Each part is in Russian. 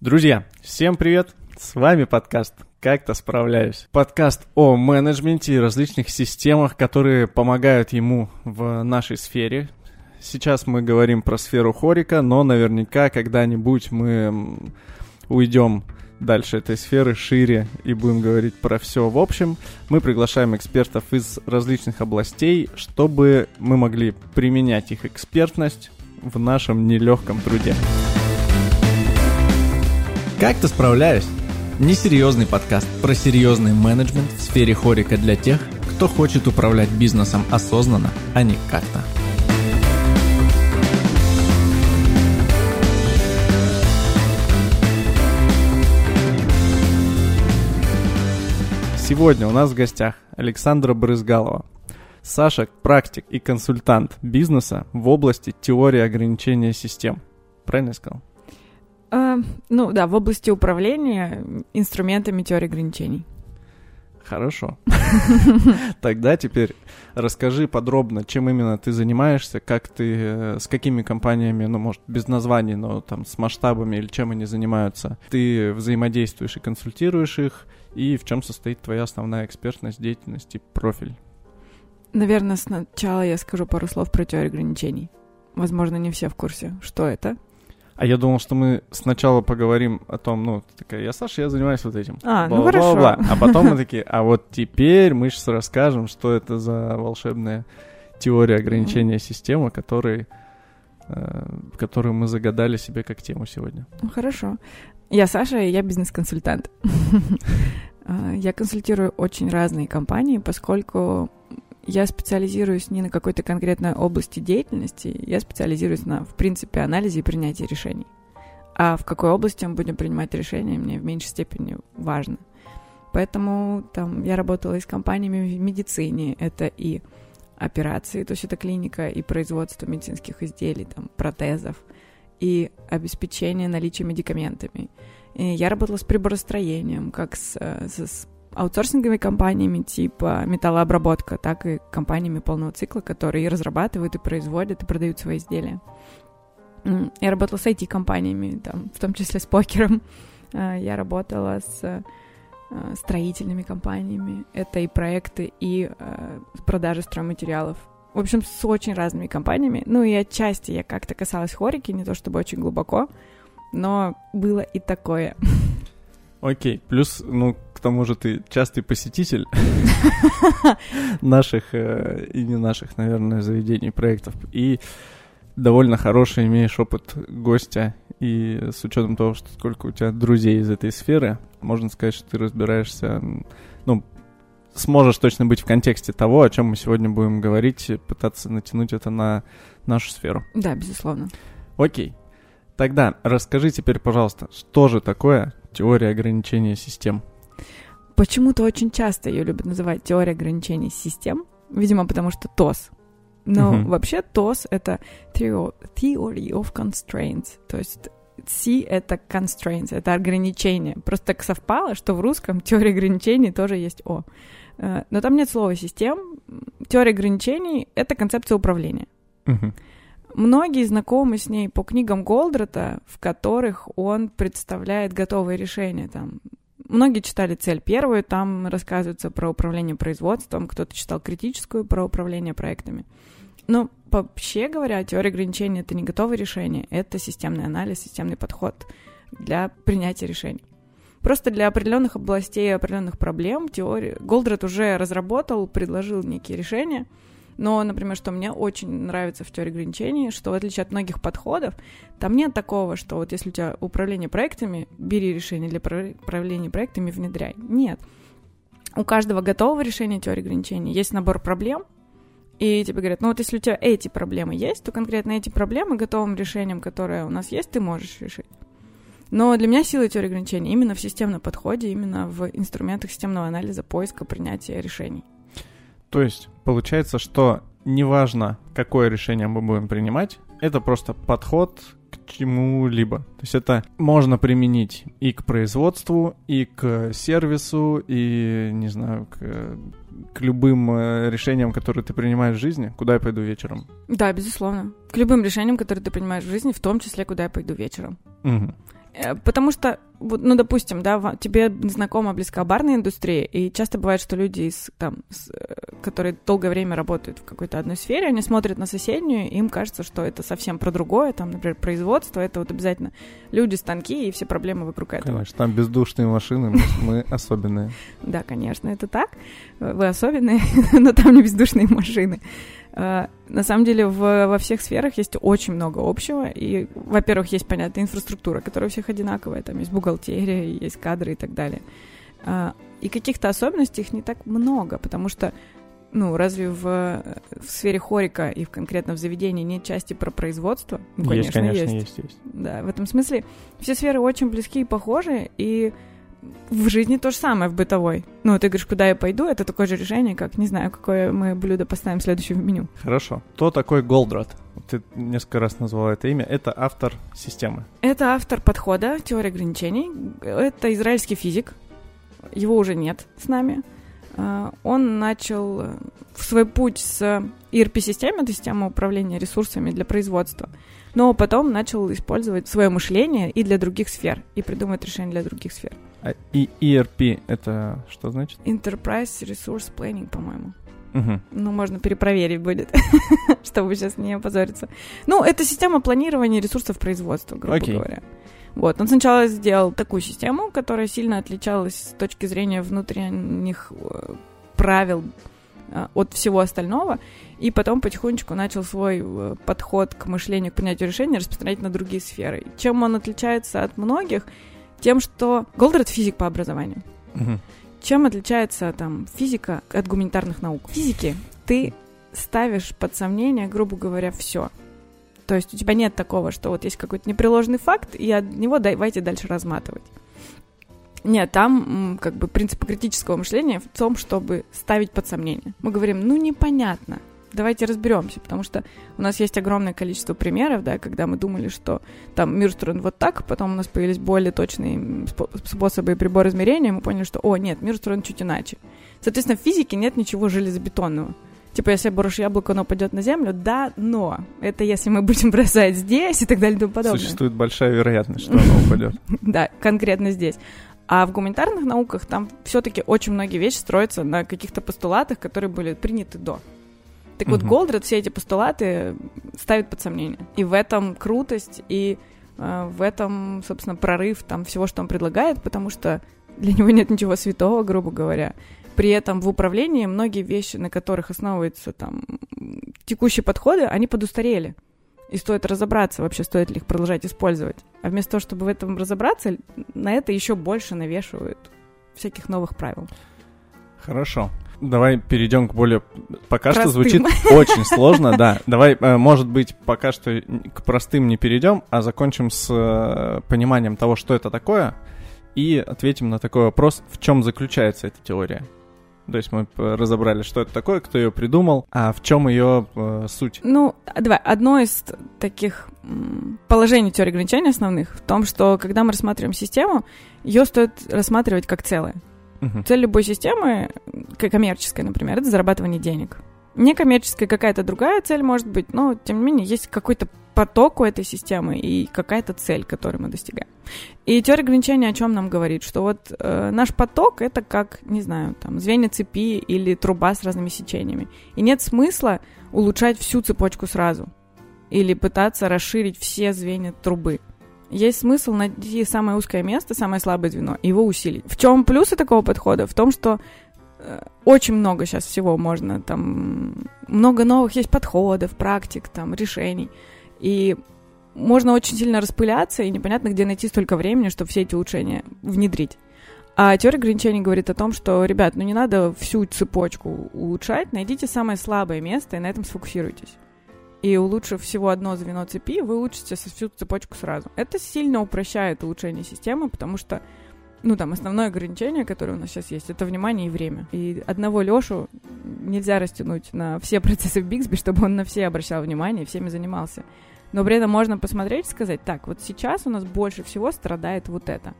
Друзья, всем привет! С вами подкаст «Как-то справляюсь». Подкаст о менеджменте и различных системах, которые помогают ему в нашей сфере. Сейчас мы говорим про сферу хорика, но наверняка когда-нибудь мы уйдем дальше этой сферы шире и будем говорить про все в общем. Мы приглашаем экспертов из различных областей, чтобы мы могли применять их экспертность в нашем нелегком труде. Как-то справляюсь. Несерьезный подкаст про серьезный менеджмент в сфере хорика для тех, кто хочет управлять бизнесом осознанно, а не как-то. Сегодня у нас в гостях Александра Брызгалова. Саша – практик и консультант бизнеса в области теории ограничения систем. Правильно я сказал? А, ну да, в области управления инструментами теории ограничений. Хорошо. Тогда теперь расскажи подробно, чем именно ты занимаешься, как ты, э, с какими компаниями, ну, может, без названий, но там с масштабами или чем они занимаются. Ты взаимодействуешь и консультируешь их, и в чем состоит твоя основная экспертность, деятельность и профиль? Наверное, сначала я скажу пару слов про теорию ограничений. Возможно, не все в курсе, что это. А я думал, что мы сначала поговорим о том, ну, такая, я Саша, я занимаюсь вот этим. А, ну хорошо. Бла -бла. А потом мы такие, а вот теперь мы сейчас расскажем, что это за волшебная теория ограничения системы, который, э, которую мы загадали себе как тему сегодня. Ну, хорошо. Я Саша, и я бизнес-консультант. Э, я консультирую очень разные компании, поскольку я специализируюсь не на какой-то конкретной области деятельности, я специализируюсь на, в принципе, анализе и принятии решений. А в какой области мы будем принимать решения, мне в меньшей степени важно. Поэтому там я работала и с компаниями в медицине, это и операции, то есть это клиника и производство медицинских изделий, там, протезов, и обеспечение наличия медикаментами. И я работала с приборостроением, как с, с аутсорсинговыми компаниями типа металлообработка, так и компаниями полного цикла, которые разрабатывают, и производят, и продают свои изделия. Я работала с IT-компаниями, там, в том числе с покером. А, я работала с а, строительными компаниями. Это и проекты, и а, продажи стройматериалов. В общем, с очень разными компаниями. Ну и отчасти я как-то касалась хорики, не то чтобы очень глубоко, но было и такое. Окей, плюс, ну, к тому же ты частый посетитель наших э, и не наших, наверное, заведений, проектов. И довольно хороший имеешь опыт гостя. И с учетом того, что сколько у тебя друзей из этой сферы, можно сказать, что ты разбираешься, ну, сможешь точно быть в контексте того, о чем мы сегодня будем говорить, пытаться натянуть это на нашу сферу. Да, безусловно. Окей. Тогда расскажи теперь, пожалуйста, что же такое теория ограничения систем? Почему-то очень часто ее любят называть теория ограничений систем, видимо, потому что ТОС. Но uh-huh. вообще ТОС — это Theory of Constraints, то есть C — это constraints, это ограничения. Просто так совпало, что в русском теория ограничений тоже есть О. Э, но там нет слова «систем». Теория ограничений — это концепция управления. Uh-huh. Многие знакомы с ней по книгам Голдрата, в которых он представляет готовые решения. Там Многие читали цель первую, там рассказывается про управление производством, кто-то читал критическую про управление проектами. Но вообще говоря, теория ограничений — это не готовое решение, это системный анализ, системный подход для принятия решений. Просто для определенных областей, определенных проблем теория Голдрат уже разработал, предложил некие решения — но, например, что мне очень нравится в теории ограничений, что в отличие от многих подходов, там нет такого, что вот если у тебя управление проектами, бери решение для управления проектами, внедряй. Нет. У каждого готового решения теории ограничений есть набор проблем, и тебе говорят, ну вот если у тебя эти проблемы есть, то конкретно эти проблемы готовым решением, которое у нас есть, ты можешь решить. Но для меня сила теории ограничений именно в системном подходе, именно в инструментах системного анализа, поиска, принятия решений. То есть получается, что неважно, какое решение мы будем принимать, это просто подход к чему-либо. То есть это можно применить и к производству, и к сервису, и, не знаю, к, к любым э, решениям, которые ты принимаешь в жизни. Куда я пойду вечером? Да, безусловно. К любым решениям, которые ты принимаешь в жизни, в том числе, куда я пойду вечером. Угу. Э, потому что, ну, допустим, да, тебе знакома близка барная индустрия, и часто бывает, что люди, из, там, с, э, которые долгое время работают в какой-то одной сфере, они смотрят на соседнюю, и им кажется, что это совсем про другое, там, например, производство, это вот обязательно люди, станки и все проблемы вокруг этого. Конечно, там бездушные машины, мы, мы особенные. Да, конечно, это так, вы особенные, но там не бездушные машины. Э, на самом деле в, во всех сферах есть очень много общего. И, во-первых, есть, понятная инфраструктура, которая у всех одинаковая. Там есть бухгалтерия, есть кадры и так далее. Э, и каких-то особенностей их не так много, потому что ну, разве в, в сфере хорика и в конкретно в заведении нет части про производство? Ну, есть, конечно, есть. есть, есть. Да, в этом смысле все сферы очень близки и похожи, и в жизни то же самое, в бытовой. Ну, ты говоришь, куда я пойду, это такое же решение, как, не знаю, какое мы блюдо поставим следующее в меню. Хорошо. Кто такой Голдрат? Ты несколько раз назвала это имя. Это автор системы. Это автор подхода, теории ограничений. Это израильский физик. Его уже нет с нами. А, он начал свой путь с ERP-системы, это система управления ресурсами для производства но потом начал использовать свое мышление и для других сфер, и придумывать решения для других сфер. А и ERP это что значит? Enterprise Resource Planning, по-моему. Угу. Ну, можно перепроверить будет, чтобы сейчас не опозориться. Ну, это система планирования ресурсов производства, грубо okay. говоря. Вот, он сначала сделал такую систему, которая сильно отличалась с точки зрения внутренних э, правил э, от всего остального, и потом потихонечку начал свой э, подход к мышлению, к принятию решений распространять на другие сферы. Чем он отличается от многих? Тем, что Голдрат физик по образованию. Угу. Чем отличается там физика от гуманитарных наук? В физике ты ставишь под сомнение, грубо говоря, все. То есть у тебя нет такого, что вот есть какой-то непреложный факт, и от него давайте дальше разматывать. Нет, там как бы принцип критического мышления в том, чтобы ставить под сомнение. Мы говорим, ну непонятно, давайте разберемся, потому что у нас есть огромное количество примеров, да, когда мы думали, что там мир устроен вот так, потом у нас появились более точные способы и приборы измерения, мы поняли, что, о, нет, мир устроен чуть иначе. Соответственно, в физике нет ничего железобетонного. Типа, если я брошу яблоко, оно пойдет на землю, да, но это если мы будем бросать здесь и так далее и тому подобное. Существует большая вероятность, что оно упадет. Да, конкретно здесь. А в гуманитарных науках там все-таки очень многие вещи строятся на каких-то постулатах, которые были приняты до. Так вот, Голдред все эти постулаты ставит под сомнение. И в этом крутость, и э, в этом, собственно, прорыв там всего, что он предлагает, потому что для него нет ничего святого, грубо говоря. При этом в управлении многие вещи, на которых основываются там текущие подходы, они подустарели. И стоит разобраться, вообще стоит ли их продолжать использовать. А вместо того, чтобы в этом разобраться, на это еще больше навешивают всяких новых правил. Хорошо. Давай перейдем к более... Пока простым. что звучит очень сложно, да. Давай, э, может быть, пока что к простым не перейдем, а закончим с э, пониманием того, что это такое, и ответим на такой вопрос, в чем заключается эта теория. То есть мы разобрали, что это такое, кто ее придумал, а в чем ее э, суть. Ну, давай, одно из таких положений теории ограничений основных в том, что когда мы рассматриваем систему, ее стоит рассматривать как целое. Угу. Цель любой системы, коммерческой, например, это зарабатывание денег. Некоммерческая какая-то другая цель может быть, но тем не менее есть какой-то поток у этой системы и какая-то цель, которую мы достигаем. И теория ограничения о чем нам говорит? Что вот э, наш поток это как, не знаю, там звенья цепи или труба с разными сечениями. И нет смысла улучшать всю цепочку сразу или пытаться расширить все звенья трубы есть смысл найти самое узкое место, самое слабое звено, и его усилить. В чем плюсы такого подхода? В том, что э, очень много сейчас всего можно, там, много новых есть подходов, практик, там, решений. И можно очень сильно распыляться, и непонятно, где найти столько времени, чтобы все эти улучшения внедрить. А теория ограничений говорит о том, что, ребят, ну не надо всю цепочку улучшать, найдите самое слабое место и на этом сфокусируйтесь и улучшив всего одно звено цепи, вы улучшите всю цепочку сразу. Это сильно упрощает улучшение системы, потому что ну, там, основное ограничение, которое у нас сейчас есть, это внимание и время. И одного Лешу нельзя растянуть на все процессы в Бигсби, чтобы он на все обращал внимание и всеми занимался. Но при этом можно посмотреть и сказать, так, вот сейчас у нас больше всего страдает вот это.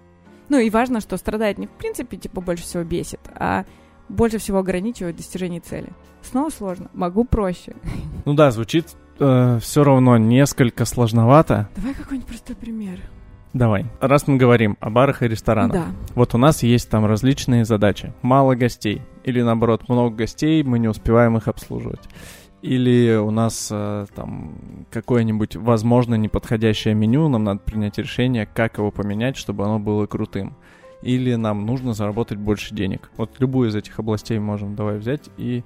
Ну, и важно, что страдает не в принципе, типа, больше всего бесит, а больше всего ограничивает достижение цели. Снова сложно. Могу проще. Ну да, звучит э, все равно несколько сложновато. Давай какой-нибудь простой пример. Давай. Раз мы говорим о барах и ресторанах. Да. Вот у нас есть там различные задачи. Мало гостей. Или наоборот, много гостей, мы не успеваем их обслуживать. Или у нас э, там какое-нибудь, возможно, неподходящее меню, нам надо принять решение, как его поменять, чтобы оно было крутым. Или нам нужно заработать больше денег. Вот любую из этих областей можем давай взять и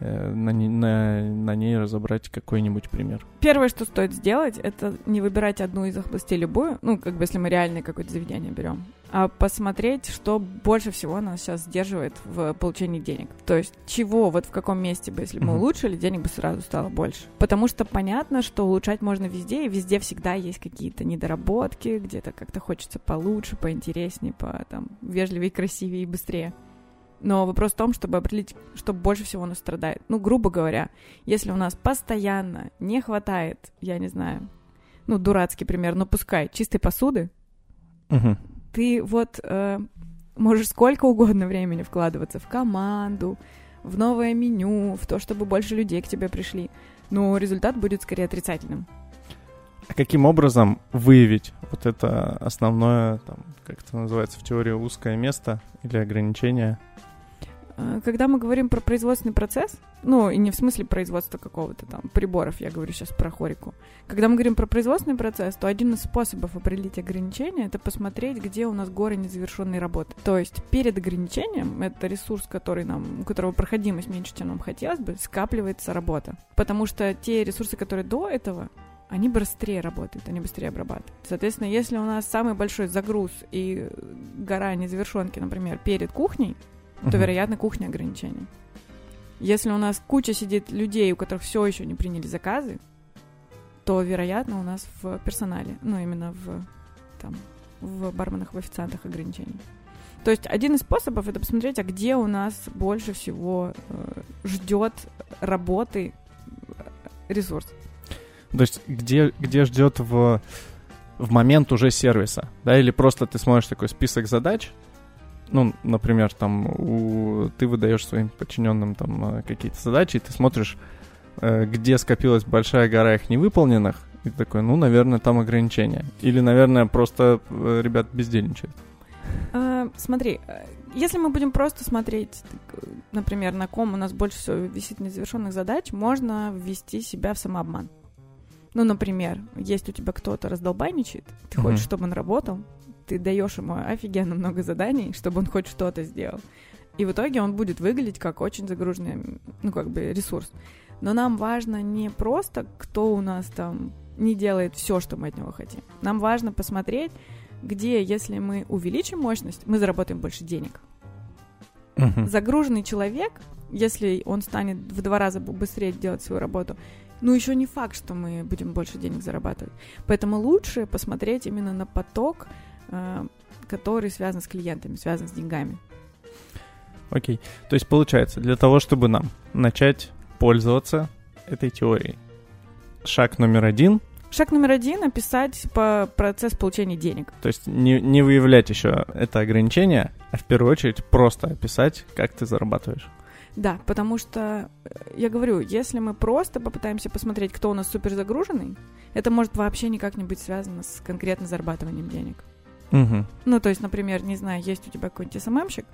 на, на, на ней разобрать какой-нибудь пример. Первое, что стоит сделать, это не выбирать одну из областей любую, ну, как бы если мы реальное какое-то заведение берем, а посмотреть, что больше всего нас сейчас сдерживает в получении денег. То есть чего, вот в каком месте бы, если бы мы улучшили, денег бы сразу стало больше. Потому что понятно, что улучшать можно везде, и везде всегда есть какие-то недоработки, где-то как-то хочется получше, поинтереснее, по там вежливее, красивее и быстрее. Но вопрос в том, чтобы определить, что больше всего у нас страдает. Ну, грубо говоря, если у нас постоянно не хватает, я не знаю, ну, дурацкий пример, но пускай, чистой посуды, угу. ты вот э, можешь сколько угодно времени вкладываться в команду, в новое меню, в то, чтобы больше людей к тебе пришли, но результат будет скорее отрицательным. А каким образом выявить вот это основное, там, как это называется в теории, узкое место или ограничение? Э, когда мы говорим про производственный процесс, ну, и не в смысле производства какого-то там приборов, я говорю сейчас про хорику. Когда мы говорим про производственный процесс, то один из способов определить ограничения — это посмотреть, где у нас горы незавершенной работы. То есть перед ограничением, это ресурс, который нам, у которого проходимость меньше, чем нам хотелось бы, скапливается работа. Потому что те ресурсы, которые до этого, они быстрее работают, они быстрее обрабатывают. Соответственно, если у нас самый большой загруз и гора незавершенки, например, перед кухней, то, вероятно, кухня ограничений. Если у нас куча сидит людей, у которых все еще не приняли заказы, то, вероятно, у нас в персонале, ну, именно в, там, в барменах, в официантах ограничений. То есть один из способов это посмотреть, а где у нас больше всего э, ждет работы э, ресурс. То есть где, где ждет в, в момент уже сервиса, да, или просто ты смотришь такой список задач, ну, например, там, у, ты выдаешь своим подчиненным там э, какие-то задачи, и ты смотришь, э, где скопилась большая гора их невыполненных, и ты такой, ну, наверное, там ограничения. Или, наверное, просто э, ребят бездельничают. А, смотри, если мы будем просто смотреть, например, на ком у нас больше всего висит незавершенных задач, можно ввести себя в самообман. Ну, например, есть у тебя кто-то раздолбайничает, ты mm-hmm. хочешь, чтобы он работал, ты даешь ему офигенно много заданий, чтобы он хоть что-то сделал. И в итоге он будет выглядеть как очень загруженный, ну, как бы, ресурс. Но нам важно не просто, кто у нас там не делает все, что мы от него хотим. Нам важно посмотреть, где, если мы увеличим мощность, мы заработаем больше денег. Uh-huh. Загруженный человек, если он станет в два раза быстрее делать свою работу, ну еще не факт, что мы будем больше денег зарабатывать. Поэтому лучше посмотреть именно на поток, который связан с клиентами, связан с деньгами. Окей. То есть получается, для того, чтобы нам начать пользоваться этой теорией, шаг номер один Шаг номер один — описать по процесс получения денег. То есть не, не выявлять еще это ограничение, а в первую очередь просто описать, как ты зарабатываешь. Да, потому что, э, я говорю, если мы просто попытаемся посмотреть, кто у нас супер загруженный, это может вообще никак не быть связано с конкретно зарабатыванием денег. Угу. Ну, то есть, например, не знаю, есть у тебя какой-нибудь СММщик,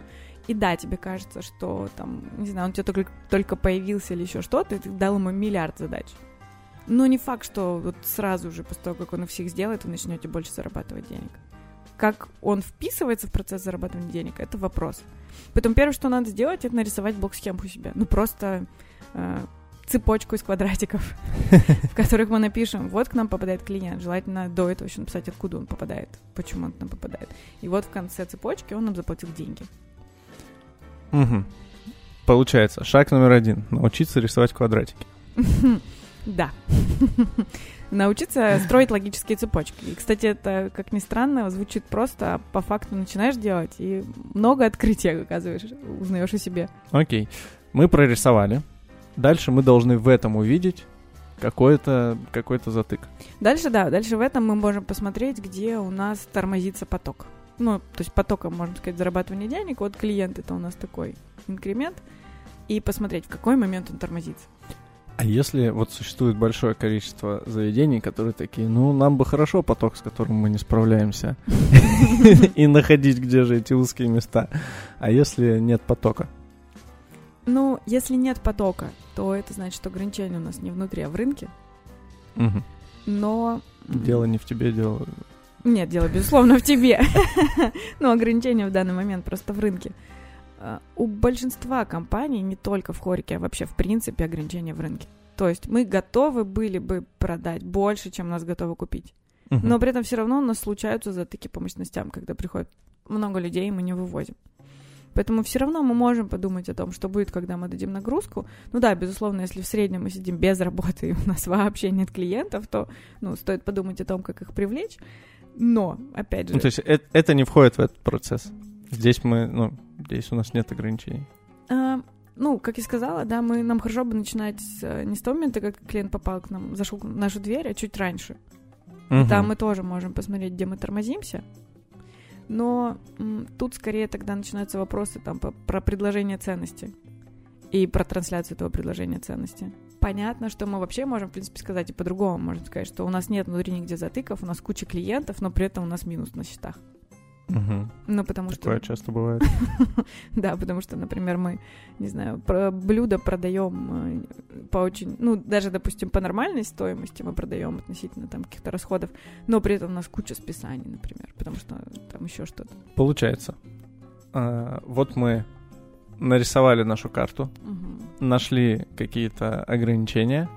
и да, тебе кажется, что там, не знаю, он тебе только, только появился или еще что-то, и ты дал ему миллиард задач. Но не факт, что вот сразу же, после того, как он их всех сделает, вы начнете больше зарабатывать денег. Как он вписывается в процесс зарабатывания денег, это вопрос. Поэтому первое, что надо сделать, это нарисовать блок-схему у себя. Ну, просто э, цепочку из квадратиков, в которых мы напишем, вот к нам попадает клиент, желательно до этого еще написать, откуда он попадает, почему он к нам попадает. И вот в конце цепочки он нам заплатил деньги. Угу. Получается, шаг номер один — научиться рисовать квадратики. Да. Научиться строить логические цепочки. И, кстати, это, как ни странно, звучит просто, а по факту начинаешь делать, и много открытий, оказываешь, узнаешь о себе. Окей. Мы прорисовали, дальше мы должны в этом увидеть какой-то какой затык. Дальше, да, дальше в этом мы можем посмотреть, где у нас тормозится поток. Ну, то есть потоком, можно сказать, зарабатывания денег. Вот клиент это у нас такой инкремент. И посмотреть, в какой момент он тормозится. А если вот существует большое количество заведений, которые такие, ну, нам бы хорошо поток, с которым мы не справляемся, и находить, где же эти узкие места. А если нет потока? Ну, если нет потока, то это значит, что ограничение у нас не внутри, а в рынке. Но... Дело не в тебе, дело... Нет, дело, безусловно, в тебе. Но ограничение в данный момент просто в рынке. А, у большинства компаний, не только в Хорике, а вообще в принципе ограничения в рынке. То есть мы готовы были бы продать больше, чем нас готовы купить. Но при этом все равно у нас случаются затыки по мощностям, когда приходит много людей, и мы не вывозим. Поэтому все равно мы можем подумать о том, что будет, когда мы дадим нагрузку. Ну да, безусловно, если в среднем мы сидим без работы и у нас вообще нет клиентов, то ну, стоит подумать о том, как их привлечь. Но, опять же... Ну, то есть это, это не входит в этот процесс? Здесь мы, ну, здесь у нас нет ограничений. А, ну, как я сказала, да, мы, нам хорошо бы начинать с, э, не с того момента, как клиент попал к нам, зашел в нашу дверь, а чуть раньше. Угу. Там мы тоже можем посмотреть, где мы тормозимся. Но м, тут скорее тогда начинаются вопросы там по, про предложение ценности и про трансляцию этого предложения ценности. Понятно, что мы вообще можем, в принципе, сказать и по-другому. Можно сказать, что у нас нет внутри нигде затыков, у нас куча клиентов, но при этом у нас минус на счетах. Угу. Ну, потому Такое что... часто бывает. да, потому что, например, мы, не знаю, про блюдо продаем э, по очень, ну, даже, допустим, по нормальной стоимости мы продаем относительно там каких-то расходов, но при этом у нас куча списаний, например, потому что там еще что-то. Получается. А, вот мы нарисовали нашу карту, угу. нашли какие-то ограничения,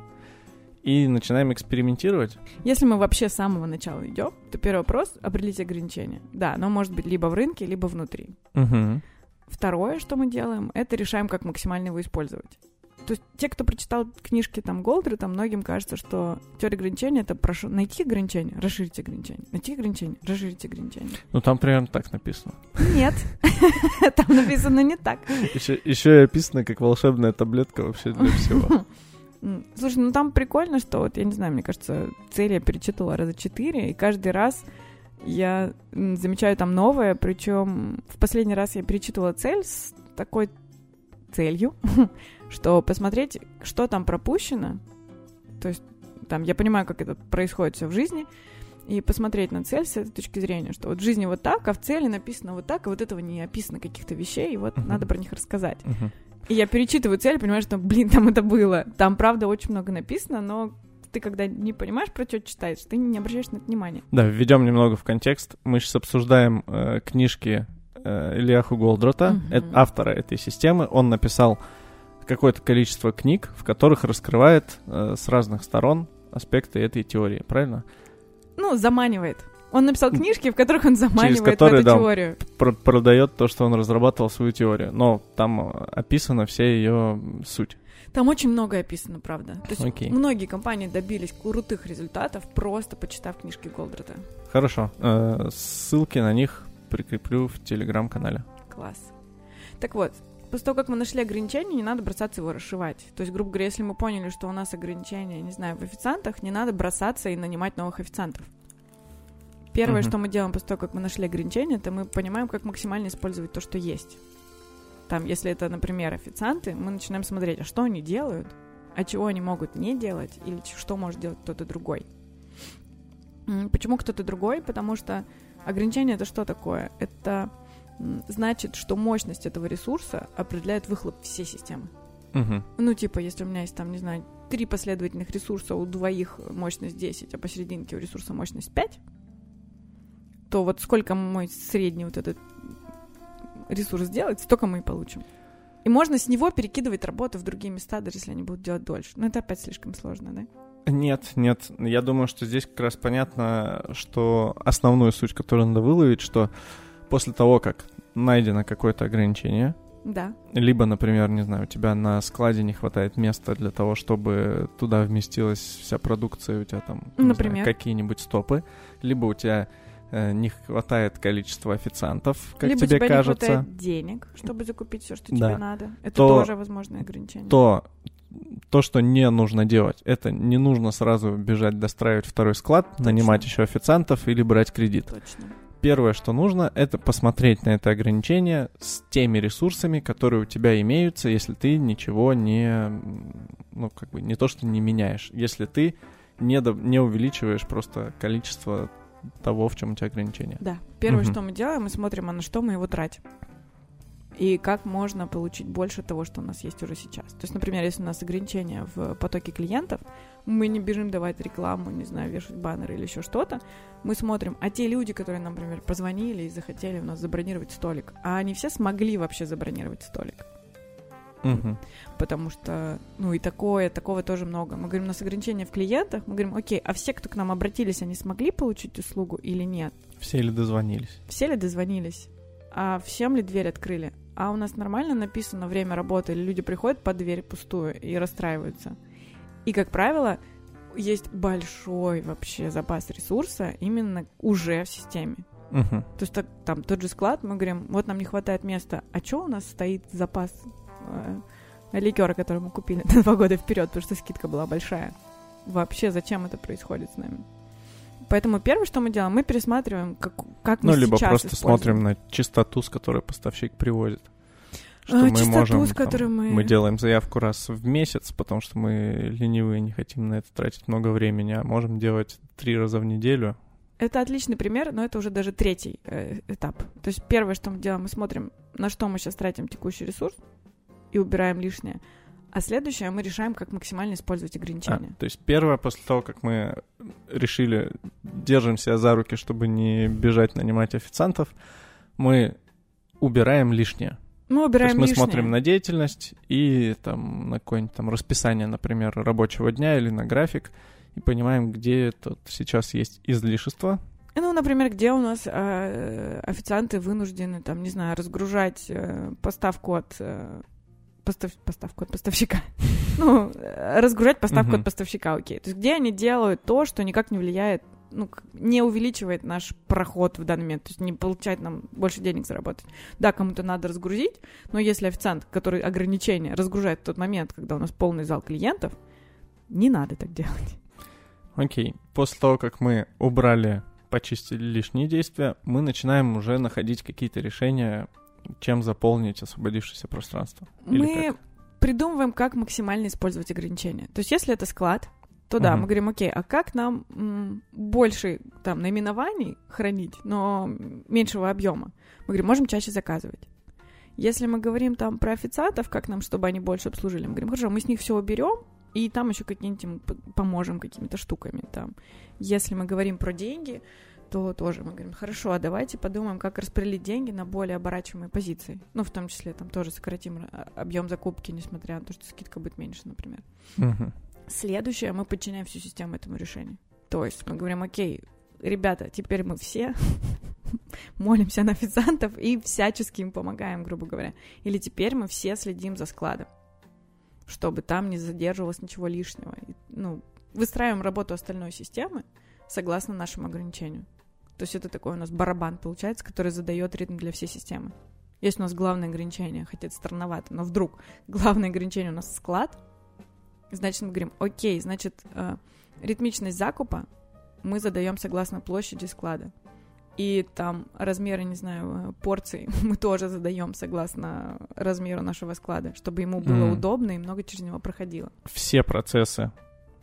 и начинаем экспериментировать. Если мы вообще с самого начала идем, то первый вопрос — определить ограничения. Да, оно может быть либо в рынке, либо внутри. Угу. Второе, что мы делаем, это решаем, как максимально его использовать. То есть те, кто прочитал книжки там Голдры, там многим кажется, что теория ограничения это прошу найти ограничения, расширить ограничения, найти ограничения, расширить ограничения. Ну там примерно так написано. Нет, там написано не так. Еще, еще и описано как волшебная таблетка вообще для всего. Слушай, ну там прикольно, что вот, я не знаю, мне кажется, цель я перечитывала раза четыре, и каждый раз я замечаю там новое, причем в последний раз я перечитывала цель с такой целью, что посмотреть, что там пропущено, то есть там я понимаю, как это происходит все в жизни, и посмотреть на цель с этой точки зрения, что вот в жизни вот так, а в цели написано вот так, а вот этого не описано каких-то вещей, и вот uh-huh. надо про них рассказать. Uh-huh. И я перечитываю цель, понимаю, что, блин, там это было. Там, правда, очень много написано, но ты когда не понимаешь, про что читаешь, ты не обращаешь на это внимания. Да, введем немного в контекст. Мы сейчас обсуждаем э, книжки э, Ильяху Голдрота, uh-huh. это, автора этой системы. Он написал какое-то количество книг, в которых раскрывает э, с разных сторон аспекты этой теории, правильно? Ну, заманивает. Он написал книжки, в которых он заманивает Через которые, эту да, теорию. Пр- продает то, что он разрабатывал свою теорию. Но там э, описана вся ее суть. Там очень много описано, правда. То есть Окей. многие компании добились крутых результатов, просто почитав книжки Голдрата. Хорошо. Э, ссылки на них прикреплю в телеграм-канале. Класс. Так вот, после того, как мы нашли ограничения, не надо бросаться его расшивать. То есть, грубо говоря, если мы поняли, что у нас ограничения, не знаю, в официантах, не надо бросаться и нанимать новых официантов. Первое, uh-huh. что мы делаем после того, как мы нашли ограничения, это мы понимаем, как максимально использовать то, что есть. Там, если это, например, официанты, мы начинаем смотреть, а что они делают, а чего они могут не делать, или что может делать кто-то другой. Почему кто-то другой? Потому что ограничение это что такое? Это значит, что мощность этого ресурса определяет выхлоп всей системы. Угу. Ну, типа, если у меня есть там, не знаю, три последовательных ресурса, у двоих мощность 10, а посерединке у ресурса мощность 5, то вот сколько мой средний вот этот ресурс делает, столько мы и получим. И можно с него перекидывать работу в другие места, даже если они будут делать дольше. Но это опять слишком сложно, да? Нет, нет. Я думаю, что здесь как раз понятно, что основную суть, которую надо выловить, что после того, как найдено какое-то ограничение, да. Либо, например, не знаю, у тебя на складе не хватает места для того, чтобы туда вместилась вся продукция, у тебя там например. какие-нибудь стопы, либо у тебя не хватает количества официантов, как Либо тебе тебя кажется. не хватает денег, чтобы закупить все, что да. тебе надо. Это то, тоже возможное ограничение. То, то, что не нужно делать, это не нужно сразу бежать достраивать второй склад, Точно. нанимать еще официантов или брать кредит. Точно. первое, что нужно, это посмотреть на это ограничение с теми ресурсами, которые у тебя имеются, если ты ничего не, ну, как бы, не то, что не меняешь, если ты не, до, не увеличиваешь просто количество того, в чем у тебя ограничения. Да. Первое, угу. что мы делаем, мы смотрим, а на что мы его тратим и как можно получить больше того, что у нас есть уже сейчас. То есть, например, если у нас ограничения в потоке клиентов, мы не бежим давать рекламу, не знаю, вешать баннеры или еще что-то, мы смотрим, а те люди, которые, например, позвонили и захотели у нас забронировать столик, а они все смогли вообще забронировать столик? Угу. Потому что, ну и такое, такого тоже много. Мы говорим, у нас ограничения в клиентах, мы говорим, окей, а все, кто к нам обратились, они смогли получить услугу или нет? Все ли дозвонились? Все ли дозвонились? А всем ли дверь открыли? А у нас нормально написано время работы, или люди приходят под дверь пустую и расстраиваются. И, как правило, есть большой вообще запас ресурса именно уже в системе. Uh-huh. То есть так, там тот же склад, мы говорим, вот нам не хватает места, а что у нас стоит запас э, ликера, который мы купили на два года вперед, потому что скидка была большая. Вообще, зачем это происходит с нами? Поэтому первое, что мы делаем, мы пересматриваем, как, как мы Ну, либо сейчас просто смотрим на частоту, с которой поставщик приводит. Что А, мы частоту, можем, с там, которой мы- мы делаем заявку раз в месяц, потому что мы ленивые, не хотим на это тратить много времени, а можем делать три раза в неделю. Это отличный пример, но это уже даже третий э, этап. То есть первое, что мы делаем, мы смотрим, на что мы сейчас тратим текущий ресурс и убираем лишнее. А следующее мы решаем, как максимально использовать А, ограничения. то есть первое, после того, как мы решили, держим себя за руки, чтобы не бежать нанимать официантов, мы убираем лишнее. мы То убираем есть мы лишнее. смотрим на деятельность и там на какое-нибудь там расписание, например, рабочего дня или на график, и понимаем, где тут сейчас есть излишество. Ну, например, где у нас э, официанты вынуждены, там, не знаю, разгружать э, поставку от э, постав- поставку от поставщика. ну, э, разгружать поставку от поставщика, окей. То есть где они делают то, что никак не влияет, ну, не увеличивает наш проход в данный момент, то есть не получает нам больше денег заработать. Да, кому-то надо разгрузить, но если официант, который ограничения разгружает в тот момент, когда у нас полный зал клиентов, не надо так делать. Окей. После того, как мы убрали, почистили лишние действия, мы начинаем уже находить какие-то решения, чем заполнить освободившееся пространство. Мы как? придумываем, как максимально использовать ограничения. То есть, если это склад, то да, Мгм. мы говорим, окей, а как нам м, больше там наименований хранить, но меньшего объема? Мы говорим, можем чаще заказывать. Если мы говорим там про официантов, как нам, чтобы они больше обслужили, мы говорим, хорошо, мы с них все уберем, и там еще какие-нибудь поможем какими-то штуками там. Если мы говорим про деньги, то тоже мы говорим, хорошо, а давайте подумаем, как распределить деньги на более оборачиваемые позиции. Ну, в том числе там тоже сократим а, объем закупки, несмотря на то, что скидка будет меньше, например. Следующее, мы подчиняем всю систему этому решению. То есть мы говорим, окей, ребята, теперь мы все молимся на официантов и всячески им помогаем, грубо говоря. Или теперь мы все следим за складом, чтобы там не задерживалось ничего лишнего. И, ну, выстраиваем работу остальной системы согласно нашему ограничению. То есть это такой у нас барабан получается, который задает ритм для всей системы. Есть у нас главное ограничение, хотя это странновато, но вдруг главное ограничение у нас склад, значит мы говорим, окей, значит э, ритмичность закупа мы задаем согласно площади склада. И там размеры, не знаю, э, порций мы тоже задаем согласно размеру нашего склада, чтобы ему было Мгм. удобно и много через него проходило. Все процессы,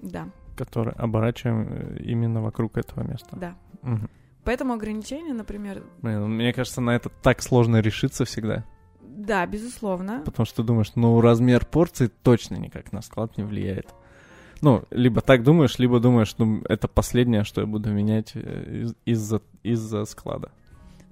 Да, которые оборачиваем э, именно вокруг этого места. да. Мгм. Поэтому ограничения, например, Блин, мне кажется, на это так сложно решиться всегда. да, безусловно. Потому что ты думаешь, ну, размер порции точно никак на склад не влияет. Ну, либо так думаешь, либо думаешь, ну, это последнее, что я буду менять э, из- из-за из-за склада.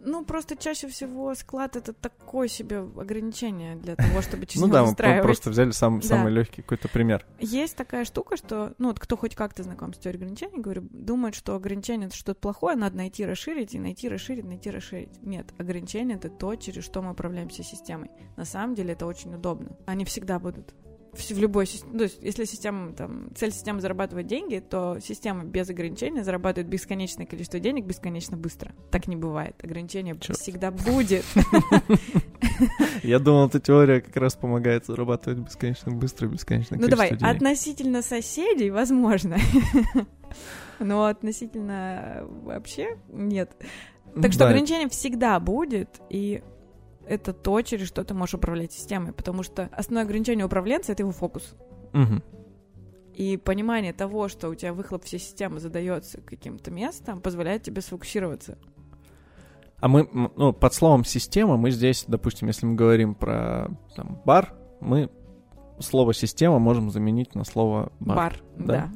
Ну, просто чаще всего склад это такое себе ограничение для того, чтобы через Ну да, мы просто взяли сам, Да. самый легкий какой-то пример. Есть такая штука, что, ну, вот кто хоть как-то знаком с теорией ограничений, говорю, думает, что ограничение это что-то плохое, надо найти, расширить, и найти, расширить, найти, расширить. Нет, ограничение это то, через что мы управляем всей системой. На самом деле это очень удобно. Они всегда будут. В любой системе, то есть, если система, там, цель системы зарабатывать деньги, то система без ограничения зарабатывает бесконечное количество денег бесконечно быстро. Так не бывает. Ограничение Чёрт. всегда будет. Я думал, эта теория как раз помогает зарабатывать бесконечно быстро бесконечно Ну давай, относительно соседей, возможно. Но относительно вообще нет. Так что ограничение всегда будет, и это то, через что ты можешь управлять системой, потому что основное ограничение управленца — это его фокус. Мгм. И понимание того, что у тебя выхлоп всей системы задается каким-то местом, позволяет тебе сфокусироваться. А мы, ну, под словом система, мы здесь, допустим, если мы говорим про там, бар, мы слово система можем заменить на слово бар. Бар, да. да.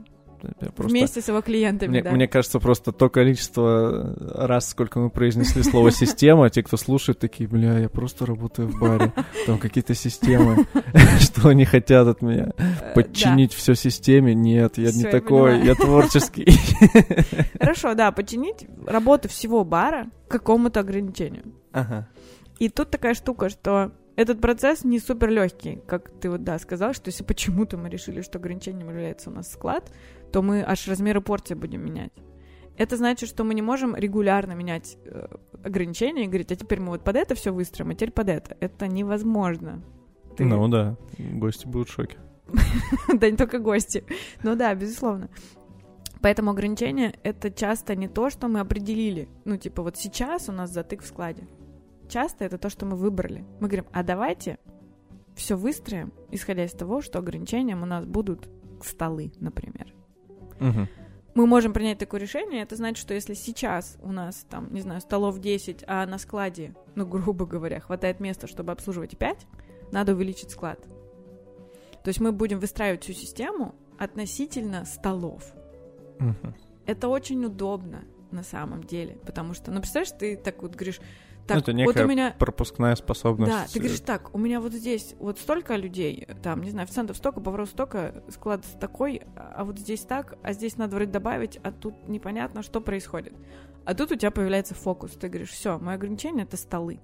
Просто- Вместе с его клиентами, Мне, да. мне кажется, просто то количество раз, сколько мы произнесли слово система, те, кто слушает, такие, бля, я просто работаю в баре, там какие-то системы, что они хотят от меня? Э, Подчинить все системе? Нет, я не такой, я творческий. Хорошо, да, подчинить работу всего бара какому-то ограничению. Ага. И тут такая штука, что этот процесс не супер легкий, как ты вот, да, сказал, что если почему-то мы решили, что ограничением является у нас склад, то мы аж размеры порции будем менять. Это значит, что мы не можем регулярно менять э, ограничения и говорить, а теперь мы вот под это все выстроим, а теперь под это. Это невозможно. Ты- Ну да, гости будут в шоке. да не только гости. Ну да, безусловно. Поэтому ограничения — это часто не то, что мы определили. Ну, типа, вот сейчас у нас затык в складе. Часто это то, что мы выбрали. Мы говорим, а давайте все выстроим, исходя из того, что ограничением у нас будут столы, например. Мы можем принять такое решение, это значит, что если сейчас у нас, там, не знаю, столов 10, а на складе, ну, грубо говоря, хватает места, чтобы обслуживать 5, надо увеличить склад. То есть мы будем выстраивать всю систему относительно столов. Мгм. Это очень удобно на самом деле, потому что, ну, представляешь, ты так вот говоришь, так, это вот некая у меня... пропускная способность. Да, ты говоришь так, у меня вот здесь вот столько людей, там, не знаю, официантов столько, поваров столько, склад такой, а вот здесь так, а здесь надо вроде добавить, а тут непонятно, что происходит. А тут у тебя появляется фокус, ты говоришь, все, мое ограничение — это столы.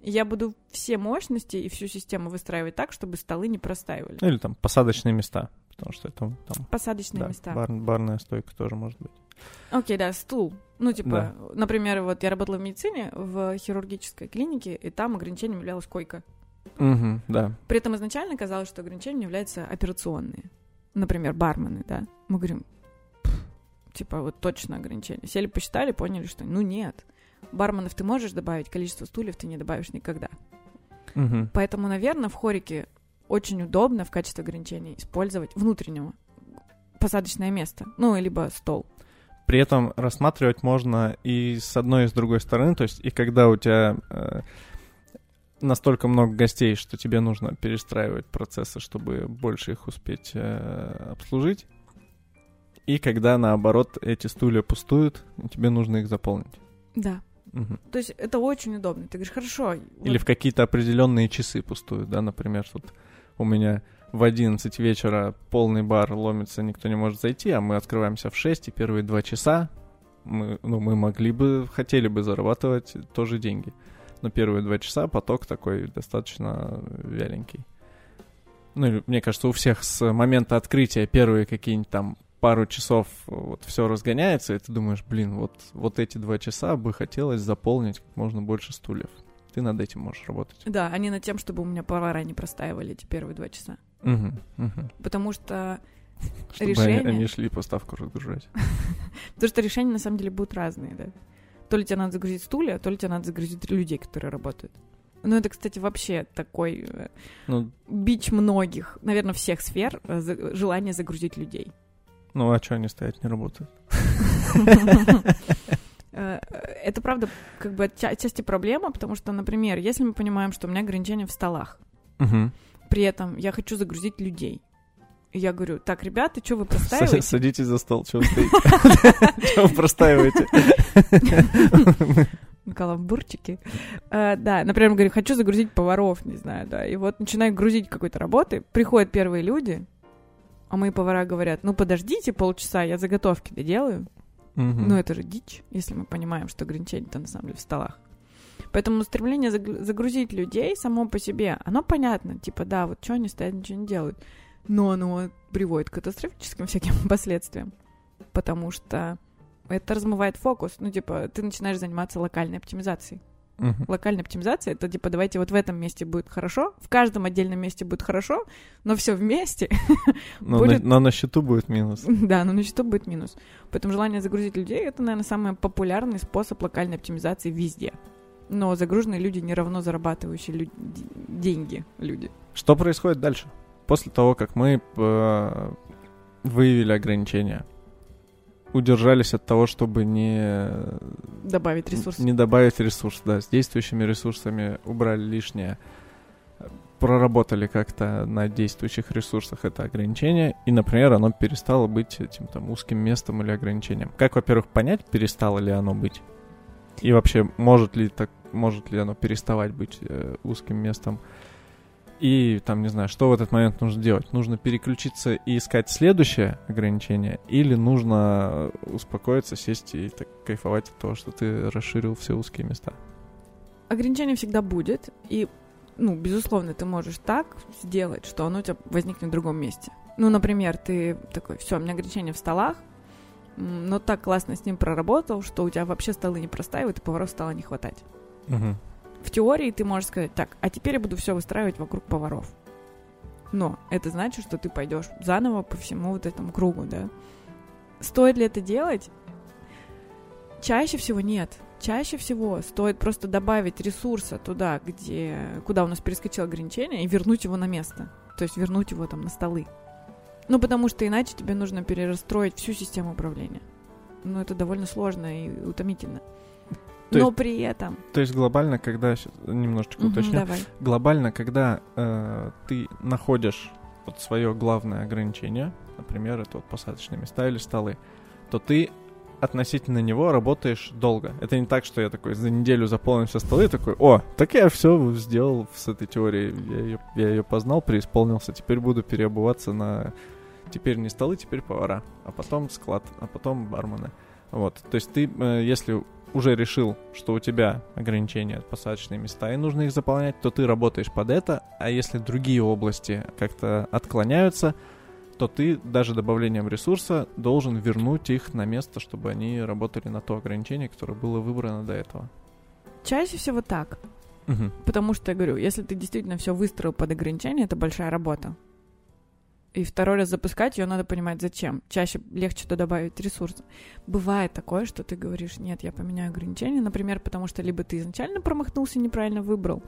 Я буду все мощности и всю систему выстраивать так, чтобы столы не простаивали. Ну, или там посадочные места, потому что это там Посадочные да, места. бар- барная стойка тоже может быть. Окей, да, стул. Ну, типа, Да. например, вот я работала в медицине, в хирургической клинике, и там ограничением являлась койка. Мгм, да. При этом изначально казалось, что ограничением являются операционные. Например, бармены, да. Мы говорим, «Пф, типа, вот точно ограничение. Сели, посчитали, поняли, что ну нет. Барменов ты можешь добавить, количество стульев ты не добавишь никогда. Мгм. Поэтому, наверное, в хорике очень удобно в качестве ограничения использовать внутреннего посадочное место, ну, либо стол. При этом рассматривать можно и с одной, и с другой стороны. То есть, и когда у тебя э, настолько много гостей, что тебе нужно перестраивать процессы, чтобы больше их успеть э, обслужить. И когда, наоборот, эти стулья пустуют, тебе нужно их заполнить. Да. Мгм. То есть это очень удобно. Ты говоришь, хорошо. Или вот в какие-то определенные часы пустуют, да, например, тут у меня в 11 вечера полный бар ломится, никто не может зайти, а мы открываемся в 6, и первые два часа мы, ну, мы могли бы, хотели бы зарабатывать тоже деньги. Но первые два часа поток такой достаточно вяленький. Ну, мне кажется, у всех с момента открытия первые какие-нибудь там пару часов вот все разгоняется, и ты думаешь, блин, вот, вот эти два часа бы хотелось заполнить как можно больше стульев. Ты над этим можешь работать. Да, а не над тем, чтобы у меня повара не простаивали эти первые два часа. Мгм, мгм. Потому что, Чтобы Решение? они, они шли поставку разгружать. потому что решения на самом деле будут разные, да. То ли тебе надо загрузить стулья, то ли тебе надо загрузить людей, которые работают. Ну, это, кстати, вообще такой э, Ну, бич многих, наверное, всех сфер, э, желание загрузить людей. Ну а что они стоять не работают? Э, Это, правда, как бы отча- отчасти проблема, потому что, например, если мы понимаем, что у меня ограничения в столах, при этом я хочу загрузить людей, и я говорю, так, ребята, что вы простаиваете? Садитесь за стол, чего вы стоите? Чего вы простаиваете? Каламбурчики. Э, да, например, говорю, хочу загрузить поваров, не знаю, да. И вот начинаю грузить какой-то работы, приходят первые люди, а мои повара говорят, ну подождите полчаса, я заготовки доделаю. Мгм. Ну это же дичь, если мы понимаем, что ограничения-то на самом деле в столах. Поэтому стремление заг- загрузить людей само по себе, оно понятно. Типа, да, вот что они стоят, ничего не делают. Но оно приводит к катастрофическим всяким последствиям. Потому что это размывает фокус. Ну, типа, ты начинаешь заниматься локальной оптимизацией. Мгм. Локальная оптимизация это типа давайте вот в этом месте будет хорошо, в каждом отдельном месте будет хорошо, но все вместе, Но, Будет- на, но на счету будет минус. да, но на счету будет минус. Поэтому желание загрузить людей это, наверное, самый популярный способ локальной оптимизации везде. Но загруженные люди не равно зарабатывающие лю- деньги люди. Что происходит дальше? После того, как мы э, выявили ограничения, удержались от того, чтобы не, Добавить ресурс. не добавить ресурс, да, с действующими ресурсами убрали лишнее, проработали как-то на действующих ресурсах это ограничение, и, например, оно перестало быть этим там узким местом или ограничением. Как, во-первых, понять, перестало ли оно быть? И вообще, может ли так, может ли оно переставать быть э, узким местом? И там, не знаю, что в этот момент нужно делать? Нужно переключиться и искать следующее ограничение, или нужно успокоиться, сесть и так кайфовать от того, что ты расширил все узкие места? Ограничение всегда будет, и, ну, безусловно, ты можешь так сделать, что оно у тебя возникнет в другом месте. Ну, например, ты такой, все, у меня ограничение в столах, но так классно с ним проработал, что у тебя вообще столы не простаивают, и поваров стало не хватать. Мгм. В теории ты можешь сказать, так, а теперь я буду все выстраивать вокруг поваров. Но это значит, что ты пойдешь заново по всему вот этому кругу, да? Стоит ли это делать? Чаще всего нет. Чаще всего стоит просто добавить ресурса туда, где, куда у нас перескочило ограничение, и вернуть его на место. То есть вернуть его там на столы. Ну, потому что иначе тебе нужно перерастроить всю систему управления. Ну, это довольно сложно и утомительно. То Но есть- при этом... То есть глобально, когда немножечко Мгм, уточню, давай. глобально, когда э, ты находишь вот свое главное ограничение, например, это вот посадочные места или столы, то ты относительно него работаешь долго. Это не так, что я такой за неделю заполнил все столы и такой, о, так я все сделал с этой теорией, я ее, я ее познал, преисполнился, теперь буду переобуваться на теперь не столы, теперь повара, а потом склад, а потом бармены. Вот, то есть ты, э, если уже решил, что у тебя ограничения посадочные места и нужно их заполнять, то ты работаешь под это, а если другие области как-то отклоняются, то ты даже добавлением ресурса должен вернуть их на место, чтобы они работали на то ограничение, которое было выбрано до этого. Чаще всего так. Мгм. Потому что, я говорю, если ты действительно все выстроил под ограничение, это большая работа. И второй раз запускать ее надо понимать, зачем. Чаще легче туда добавить ресурсы. Бывает такое, что ты говоришь, нет, я поменяю ограничения, например, потому что либо ты изначально промахнулся, неправильно выбрал,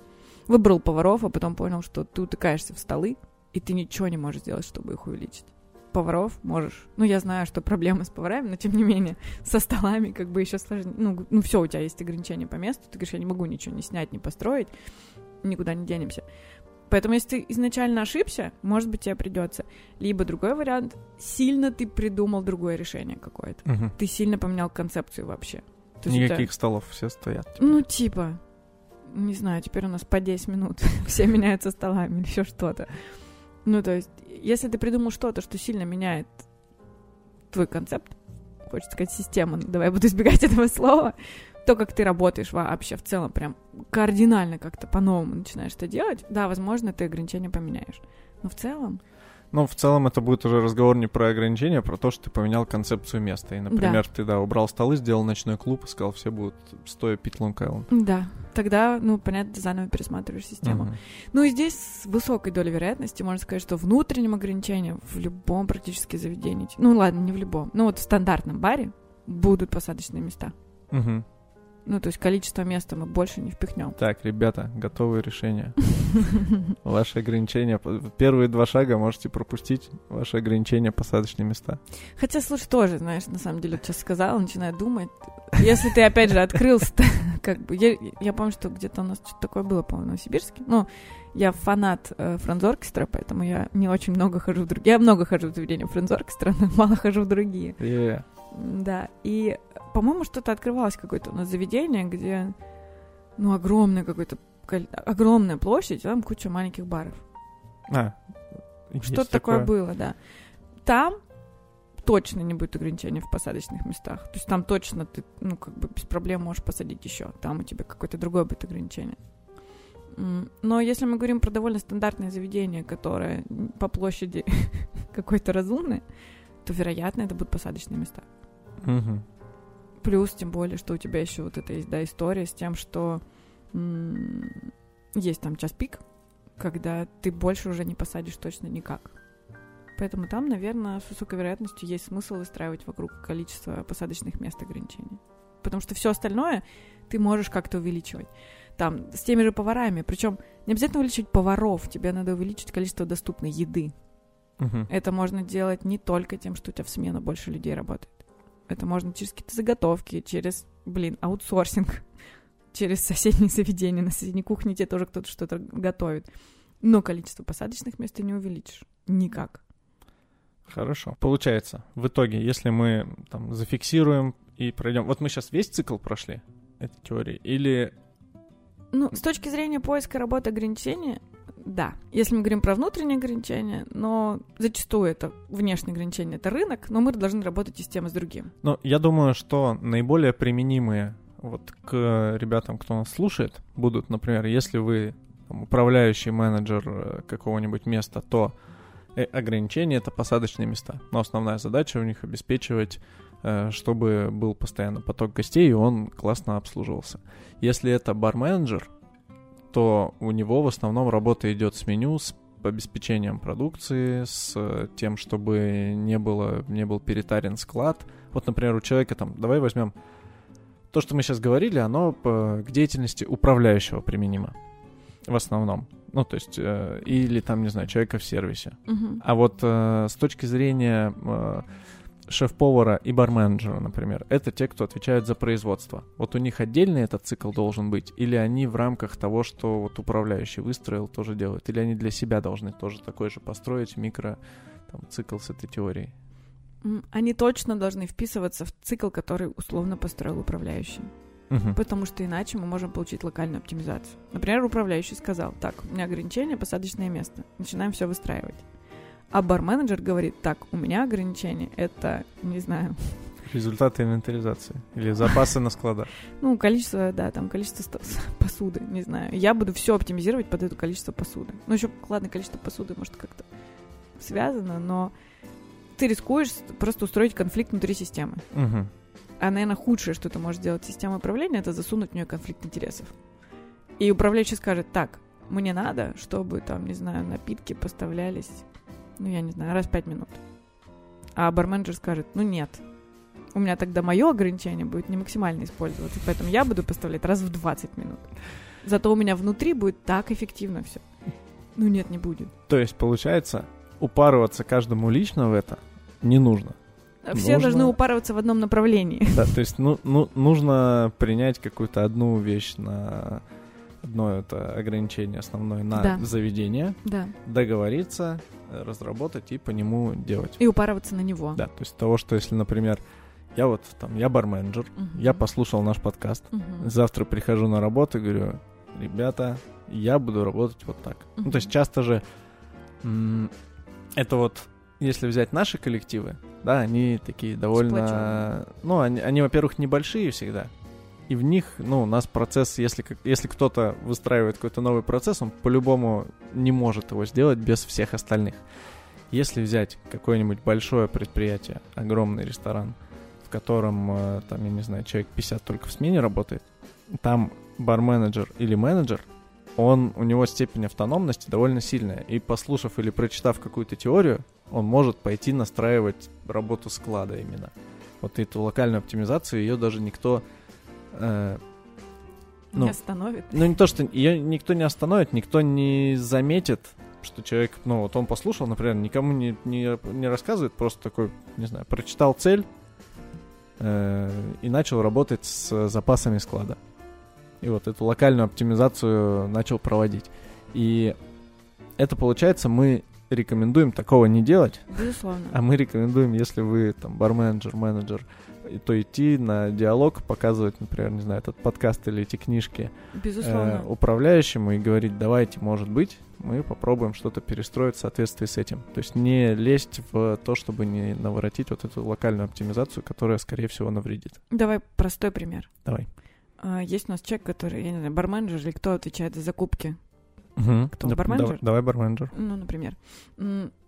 выбрал поваров, а потом понял, что ты утыкаешься в столы, и ты ничего не можешь сделать, чтобы их увеличить. Поваров можешь. Ну, я знаю, что проблемы с поварами, но тем не менее, со столами как бы еще сложнее. Ну, ну все, у тебя есть ограничения по месту, ты говоришь, я не могу ничего не снять, не построить, никуда не денемся. Поэтому, если ты изначально ошибся, может быть, тебе придется. Либо другой вариант, сильно ты придумал другое решение какое-то. Мгм. Ты сильно поменял концепцию вообще. То есть это- Никаких столов, все стоят. ну, типа, не знаю, теперь у нас по 10 минут все меняются столами или еще что-то. Ну, то есть, если ты придумал что-то, что сильно меняет твой концепт, хочется сказать систему, давай я буду избегать этого слова, то, как ты работаешь вообще в целом, прям кардинально как-то по-новому начинаешь это делать, да, возможно, ты ограничения поменяешь. Но в целом, Ну, в целом это будет уже разговор не про ограничения, а про то, что ты поменял концепцию места. И, например, ты, да, убрал столы, сделал ночной клуб и сказал, все будут стоя пить Лонг Айленд. да, тогда, ну, понятно, ты заново пересматриваешь систему. Мгм. Ну и здесь с высокой долей вероятности можно сказать, что внутренним ограничением в любом практически заведении, ну ладно, не в любом, ну вот в стандартном баре будут посадочные места. Мгм. Ну, то есть количество места мы больше не впихнем. Так, ребята, готовые решения. Ваши ограничения, первые два шага можете пропустить. Ваши ограничения, посадочные места. Хотя, слушай, тоже, знаешь, на самом деле, сейчас сказала, начинаю думать. Если ты, опять же, открылся, как бы, я, я помню, что где-то у нас что-то такое было, по-моему, в Новосибирске. Ну, я фанат э, франзоркестра, поэтому я не очень много хожу в другие. Я много хожу в заведения франзоркестра, но мало хожу в другие. Е. Да, и, по-моему, что-то открывалось какое-то у нас заведение, где, ну, огромная какой-то, кол- огромная площадь, там куча маленьких баров. А, Что-то такое было, да. Там точно не будет ограничений в посадочных местах. То есть там точно ты, ну, как бы без проблем можешь посадить еще. Там у тебя какое-то другое будет ограничение. Но если мы говорим про довольно стандартное заведение, которое по площади какое-то разумное, то, вероятно, это будут посадочные места. Мгм. Плюс, тем более, что у тебя еще вот эта есть, да, история с тем, что есть там час пик, когда ты больше уже не посадишь точно никак. Поэтому там, наверное, с высокой вероятностью есть смысл выстраивать вокруг количества посадочных мест ограничений. Потому что все остальное ты можешь как-то увеличивать. Там, с теми же поварами. Причем не обязательно увеличивать поваров, тебе надо увеличить количество доступной еды. Угу. Это можно делать не только тем, что у тебя в смену больше людей работает. Это можно через какие-то заготовки, через, блин, аутсорсинг, через соседние заведения. На соседней кухне тебе тоже кто-то что-то готовит. Но количество посадочных мест ты не увеличишь. Никак. Хорошо. Получается, в итоге, если мы там зафиксируем и пройдем... Вот мы сейчас весь цикл прошли этой теории, или... Ну, с точки зрения поиска работы ограничения, да. Если мы говорим про внутренние ограничения, но зачастую это внешние ограничения, это рынок, но мы должны работать и с тем, и с другим. Ну, я думаю, что наиболее применимые вот к ребятам, кто нас слушает, будут, например, если вы там, управляющий менеджер э, какого-нибудь места, то э, ограничения — это посадочные места. Но основная задача у них обеспечивать, э, чтобы был постоянно поток гостей, и он классно обслуживался. Если это бар-менеджер, то у него в основном работа идет с меню, с обеспечением продукции, с тем, чтобы не, было, не был перетарен склад. Вот, например, у человека там, давай возьмем то, что мы сейчас говорили, оно к деятельности управляющего применимо в основном. Ну, то есть, э, или там, не знаю, человека в сервисе. Угу. А вот э, с точки зрения э, шеф-повара и барменджера, например, это те, кто отвечают за производство. Вот у них отдельный этот цикл должен быть, или они в рамках того, что вот управляющий выстроил, тоже делают, или они для себя должны тоже такой же построить микро там, цикл с этой теорией. Они точно должны вписываться в цикл, который условно построил управляющий. Угу. Потому что иначе мы можем получить локальную оптимизацию. Например, управляющий сказал, так, у меня ограничение, посадочное место. Начинаем все выстраивать. А бар-менеджер говорит, так, у меня ограничение, это, не знаю... Результаты инвентаризации или запасы на складах. Ну, количество, да, там количество посуды, не знаю. Я буду все оптимизировать под это количество посуды. Ну, еще, ладно, количество посуды может как-то связано, но ты рискуешь просто устроить конфликт внутри системы. Угу. А, наверное, худшее, что ты можешь сделать система управления, это засунуть в нее конфликт интересов. И управляющий скажет, так, мне надо, чтобы, там, не знаю, напитки поставлялись, ну, я не знаю, раз в пять минут. А барменджер скажет, ну, нет, у меня тогда мое ограничение будет не максимально использоваться, поэтому я буду поставлять раз в 20 минут. Зато у меня внутри будет так эффективно все. Ну нет, не будет. То есть, получается, упарываться каждому лично в это не нужно. Все нужно... должны упарываться в одном направлении. Да, то есть ну, ну, нужно принять какую-то одну вещь на одно это ограничение основное на да. заведение, да. договориться, разработать и по нему делать. И упарываться на него. Да, то есть того, что если, например, я вот там, я барменджер, угу. я послушал наш подкаст, угу. завтра прихожу на работу и говорю, ребята, я буду работать вот так. Угу. Ну, то есть часто же это вот если взять наши коллективы, да, они такие довольно... Ну, они, они, во-первых, небольшие всегда. И в них, ну, у нас процесс, если, если кто-то выстраивает какой-то новый процесс, он по-любому не может его сделать без всех остальных. Если взять какое-нибудь большое предприятие, огромный ресторан, в котором, э, там, я не знаю, человек 50 только в смене работает, там бар-менеджер или менеджер, он, у него степень автономности довольно сильная. И послушав или прочитав какую-то теорию, он может пойти настраивать работу склада именно. Вот эту локальную оптимизацию, ее даже никто... Э, ну, не остановит. Ну, не то, что ее никто не остановит, никто не заметит, что человек, ну, вот он послушал, например, никому не, не, не рассказывает, просто такой, не знаю, прочитал цель э, и начал работать с запасами склада. И вот эту локальную оптимизацию начал проводить. И это получается, мы рекомендуем такого не делать. Безусловно. А мы рекомендуем, если вы там барменджер, менеджер, то идти на диалог, показывать, например, не знаю, этот подкаст или эти книжки Безусловно. Э, управляющему и говорить, давайте, может быть, мы попробуем что-то перестроить в соответствии с этим. То есть не лезть в то, чтобы не наворотить вот эту локальную оптимизацию, которая, скорее всего, навредит. Давай простой пример. Давай. А, есть у нас человек, который, я не знаю, барменджер или кто отвечает за закупки Угу. Кто? Да, барменджер? Давай, давай барменджер. Ну, например.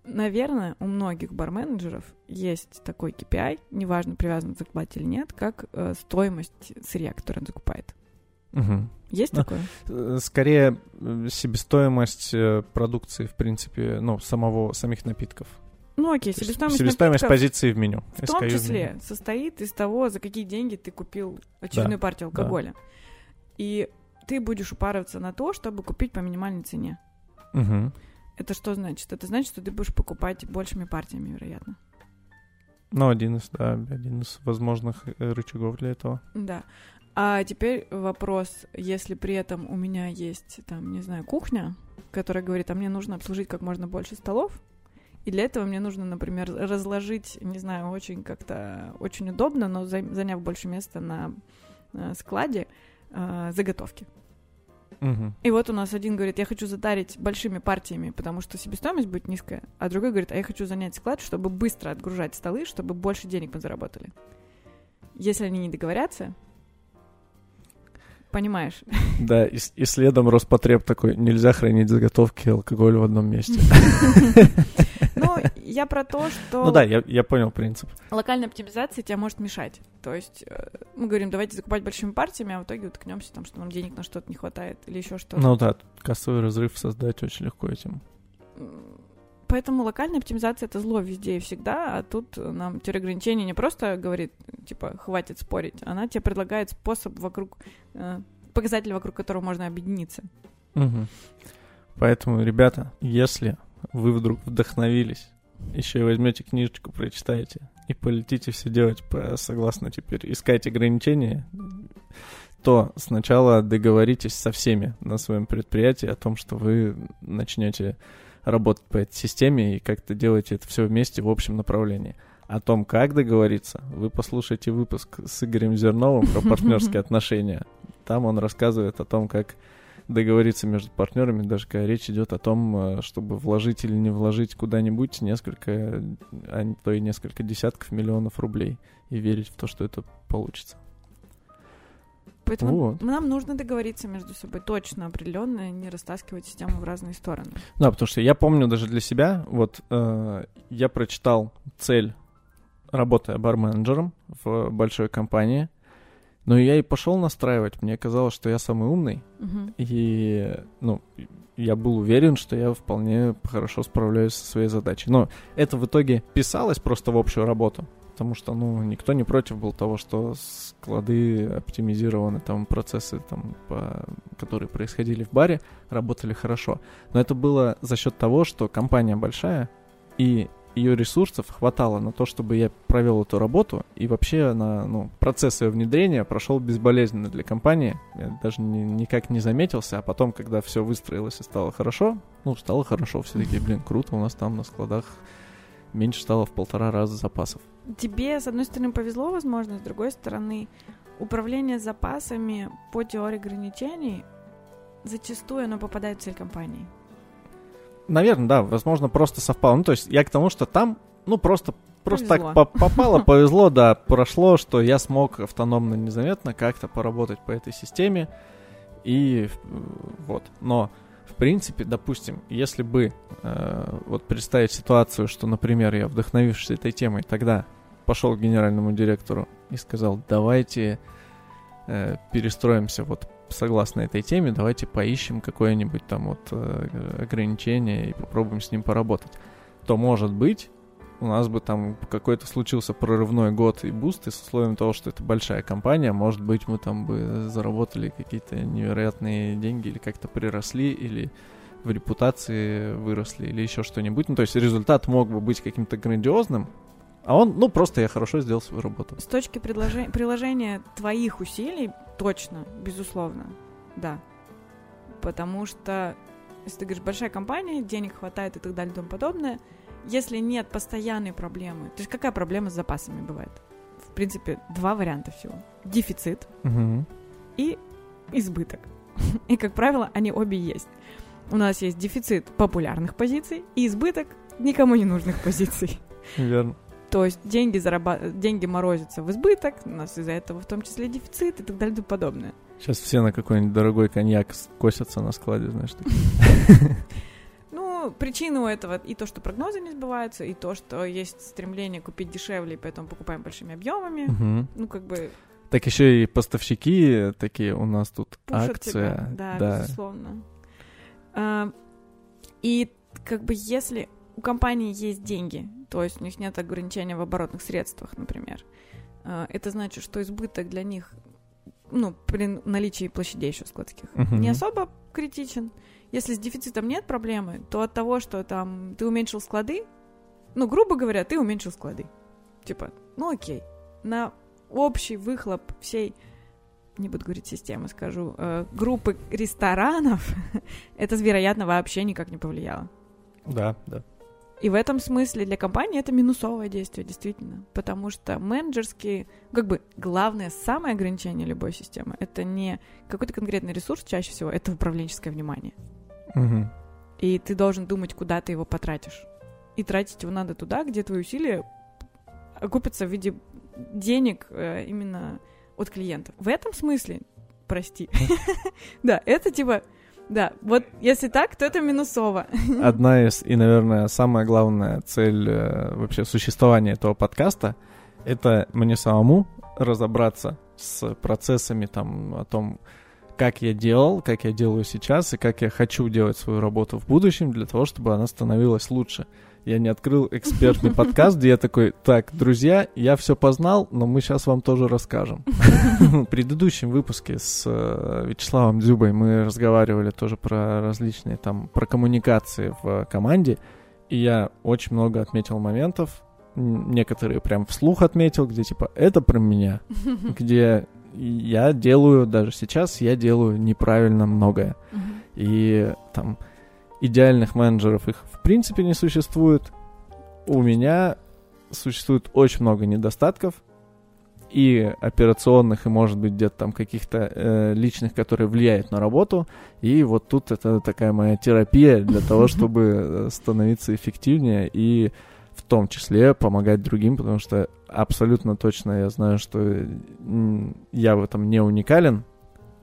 Наверное, у многих барменджеров есть такой KPI, неважно, привязан закупать или нет, как э, стоимость сырья, которое он закупает. Угу. Есть такое? Э, скорее, э, себестоимость э, продукции, в принципе, ну, самого, самих напитков. Ну окей, себестоимость, себестоимость позиции в меню. В том числе состоит из того, за какие деньги ты купил очередную да, партию алкоголя. Да. И ты будешь упарываться на то, чтобы купить по минимальной цене. Угу. Это что значит? Это значит, что ты будешь покупать большими партиями, вероятно. Ну, один из, да, один из возможных рычагов для этого. Да. А теперь вопрос, если при этом у меня есть, там, не знаю, кухня, которая говорит, а мне нужно обслужить как можно больше столов, и для этого мне нужно, например, разложить, не знаю, очень как-то очень удобно, но заняв больше места на э, складе э, заготовки. Угу. И вот у нас один говорит, я хочу затарить большими партиями, потому что себестоимость будет низкая, а другой говорит, а я хочу занять склад, чтобы быстро отгружать столы, чтобы больше денег мы заработали. Если они не договорятся, Понимаешь? Да, и, и следом Роспотреб такой, нельзя хранить заготовки алкоголя в одном месте. Ну, я про то, что... Ну да, я, я понял принцип. Локальная оптимизация тебя может мешать. То есть э, мы говорим, давайте закупать большими партиями, а в итоге уткнемся там, что нам денег на что-то не хватает или еще что-то. Ну да, кассовый разрыв создать очень легко этим. Поэтому локальная оптимизация это зло везде и всегда, а тут нам теория ограничений не просто говорит, типа, хватит спорить, она тебе предлагает способ вокруг, э, показатель, вокруг которого можно объединиться. Угу. Поэтому, ребята, если вы вдруг вдохновились, еще и возьмете книжечку, прочитаете и полетите все делать по, согласно теперь искать ограничения, то сначала договоритесь со всеми на своем предприятии о том, что вы начнете работать по этой системе и как-то делаете это все вместе в общем направлении. О том, как договориться, вы послушайте выпуск с Игорем Зерновым про партнерские отношения. Там он рассказывает о том, как договориться между партнерами, даже когда речь идет о том, э, чтобы вложить или не вложить куда-нибудь несколько, а то и несколько десятков миллионов рублей и верить в то, что это получится. Поэтому вот. нам нужно договориться между собой точно, определенно, не растаскивать систему в разные стороны. Да, потому что я помню даже для себя, вот э, я прочитал цель, работая барменджером в большой компании, но я и пошел настраивать. Мне казалось, что я самый умный, угу. и ну я был уверен, что я вполне хорошо справляюсь со своей задачей. Но это в итоге писалось просто в общую работу потому что, ну, никто не против был того, что склады оптимизированы, там, процессы, там, по, которые происходили в баре, работали хорошо. Но это было за счет того, что компания большая, и ее ресурсов хватало на то, чтобы я провел эту работу, и вообще на ну, процесс ее внедрения прошел безболезненно для компании. Я даже ни, никак не заметился, а потом, когда все выстроилось и стало хорошо, ну, стало хорошо, все таки блин, круто, у нас там на складах меньше стало в полтора раза запасов. Тебе, с одной стороны, повезло, возможно, с другой стороны, управление запасами по теории ограничений зачастую оно попадает в цель компании. Наверное, да, возможно, просто совпало. Ну, то есть я к тому, что там, ну, просто Просто повезло. так попало, повезло, да, прошло, что я смог автономно, незаметно как-то поработать по этой системе. И вот. Ну в принципе, допустим, если бы э, вот представить ситуацию, что, например, я вдохновившись этой темой, тогда пошел к генеральному директору и сказал, давайте э, перестроимся вот согласно этой теме, давайте поищем какое-нибудь там вот э, ограничение и попробуем с ним поработать, то может быть у нас бы там какой-то случился прорывной год и boost, и с условием того, что это большая компания, может быть, мы там бы заработали какие-то невероятные деньги или как-то приросли, или в репутации выросли, или еще что-нибудь. Ну, то есть результат мог бы быть каким-то грандиозным, а он, ну, просто я хорошо сделал свою работу. С точки предложи- приложения твоих усилий, точно, безусловно, да. Потому что, если ты говоришь, большая компания, денег хватает и так далее и тому подобное — если нет постоянной проблемы, то есть какая проблема с запасами бывает? В принципе, два варианта всего. Дефицит угу. и избыток. И, как правило, они обе есть. У нас есть дефицит популярных позиций и избыток никому не нужных позиций. Верно. То есть деньги, зараба... деньги морозятся в избыток, у нас из-за этого в том числе дефицит и так далее и тому подобное. Сейчас все на какой-нибудь дорогой коньяк косятся на складе, знаешь. Ну, причина у этого и то, что прогнозы не сбываются, и то, что есть стремление купить дешевле, и поэтому покупаем большими объемами. Угу. Ну, как бы... Так еще и поставщики такие, у нас тут Пушат акция. тебя. Да, да. безусловно. А, и как бы если у компании есть деньги, то есть у них нет ограничения в оборотных средствах, например, а, это значит, что избыток для них, ну, при наличии площадей еще складских, Мгм. не особо критичен. Если с дефицитом нет проблемы, то от того, что там ты уменьшил склады, ну, грубо говоря, ты уменьшил склады. Типа, ну окей. На общий выхлоп всей, не буду говорить системы, скажу, э, группы ресторанов, это, вероятно, вообще никак не повлияло. Да, да. И в этом смысле для компании это минусовое действие, действительно. Потому что менеджерские, как бы главное, самое ограничение любой системы, это не какой-то конкретный ресурс чаще всего, это управленческое внимание. Мгм. И ты должен думать, куда ты его потратишь. И тратить его надо туда, где твои усилия окупятся в виде денег э, именно от клиентов. В этом смысле, прости, да, это типа, да, вот если так, то это минусово. Одна из, и, наверное, самая главная цель э, вообще существования этого подкаста — это мне самому разобраться с процессами там о том, как я делал, как я делаю сейчас и как я хочу делать свою работу в будущем для того, чтобы она становилась лучше. Я не открыл экспертный подкаст, где я такой, так, друзья, я все познал, но мы сейчас вам тоже расскажем. В предыдущем выпуске с э, Вячеславом Дзюбой мы разговаривали тоже про различные там, про коммуникации в команде, и я очень много отметил моментов, некоторые прям вслух отметил, где типа, это про меня, где я делаю, даже сейчас я делаю неправильно многое. Мгм. И там идеальных менеджеров их в принципе не существует. У меня существует очень много недостатков и операционных, и может быть где-то там каких-то э, личных, которые влияют на работу. И вот тут это такая моя терапия для того, чтобы э, становиться эффективнее и том числе помогать другим, потому что абсолютно точно я знаю, что я в этом не уникален,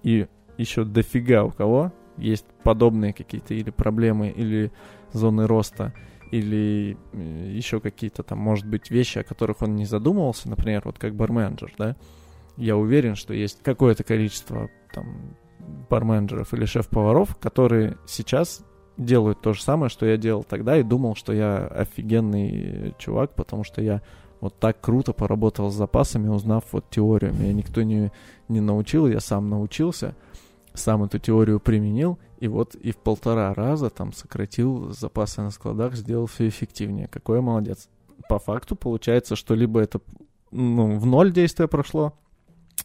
и еще дофига у кого есть подобные какие-то или проблемы, или зоны роста, или еще какие-то там, может быть, вещи, о которых он не задумывался, например, вот как барменджер, да, я уверен, что есть какое-то количество там барменджеров или шеф-поваров, которые сейчас делают то же самое, что я делал тогда, и думал, что я офигенный чувак, потому что я вот так круто поработал с запасами, узнав вот теорию. Меня никто не, не научил, я сам научился, сам эту теорию применил, и вот и в полтора раза там сократил запасы на складах, сделал все эффективнее. Какой я молодец. По факту получается, что либо это ну, в ноль действия прошло,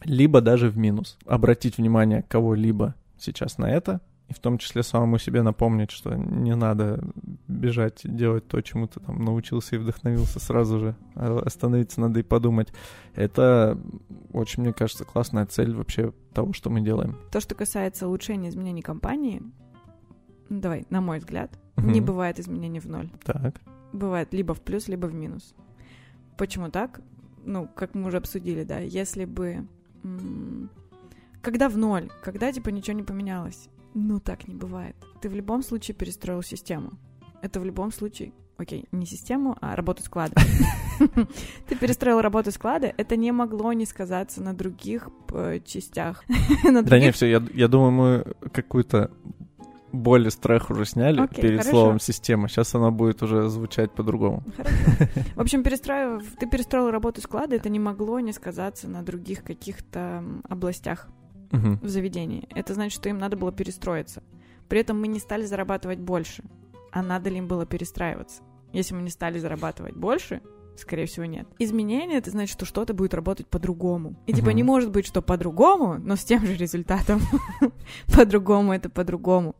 либо даже в минус. Обратить внимание кого-либо сейчас на это, и в том числе самому себе напомнить, что не надо бежать делать то, чему ты там научился и вдохновился сразу же. А Остановиться надо и подумать. Это очень, мне кажется, классная цель вообще того, что мы делаем. То, что касается улучшения изменений компании, ну, давай, на мой взгляд, не Мгм. бывает изменений в ноль. Так. Бывает либо в плюс, либо в минус. Почему так? Ну, как мы уже обсудили, да, если бы... м, Когда в ноль, когда, типа, ничего не поменялось, ну, так не бывает. Ты в любом случае перестроил систему. Это в любом случае... Окей, не систему, а работу склада. Ты перестроил работу склада, это не могло не сказаться на других э, частях. Да не, все, я, думаю, мы какую-то боль и страх уже сняли Окей, перед хорошо. словом система. Сейчас она будет уже звучать по-другому. В общем, перестраив, ты перестроил работу склада, это не могло не сказаться на других каких-то областях Мгм. в заведении. Это значит, что им надо было перестроиться. При этом мы не стали зарабатывать больше, а надо ли им было перестраиваться. Если мы не стали зарабатывать больше, скорее всего, нет. Изменение — это значит, что что-то будет работать по-другому. И типа Мгм. не может быть, что по-другому, но с тем же результатом. По-другому — это по-другому.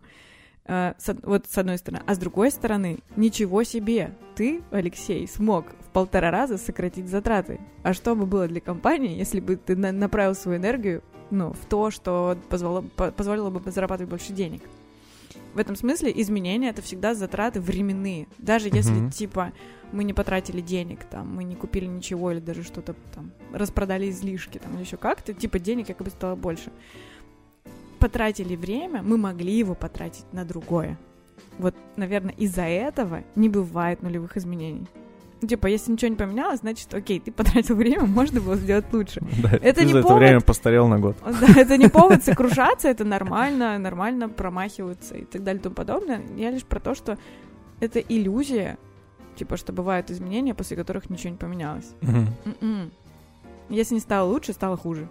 Э, с вот с одной стороны. А с другой стороны, ничего себе, ты, Алексей, смог в полтора раза сократить затраты. А что бы было для компании, если бы ты на- направил свою энергию ну, в то, что позволило, по- позволило бы зарабатывать больше денег? В этом смысле изменения это всегда затраты временные. Даже если, Мгм. типа, мы не потратили денег, там, мы не купили ничего или даже что-то там, распродали излишки, там, или еще как-то, типа, денег якобы стало больше. Потратили время, мы могли его потратить на другое. Вот, наверное, из-за этого не бывает нулевых изменений. Типа, если ничего не поменялось, значит, окей, ты потратил время, можно было сделать лучше. Да, Это ты не за это повод- время постарел на год. Да, это не повод сокрушаться, это нормально, нормально промахиваться и так далее и тому подобное. Я лишь про то, что это иллюзия, типа, что бывают изменения, после которых ничего не поменялось. М-м. Если не стало лучше, стало хуже.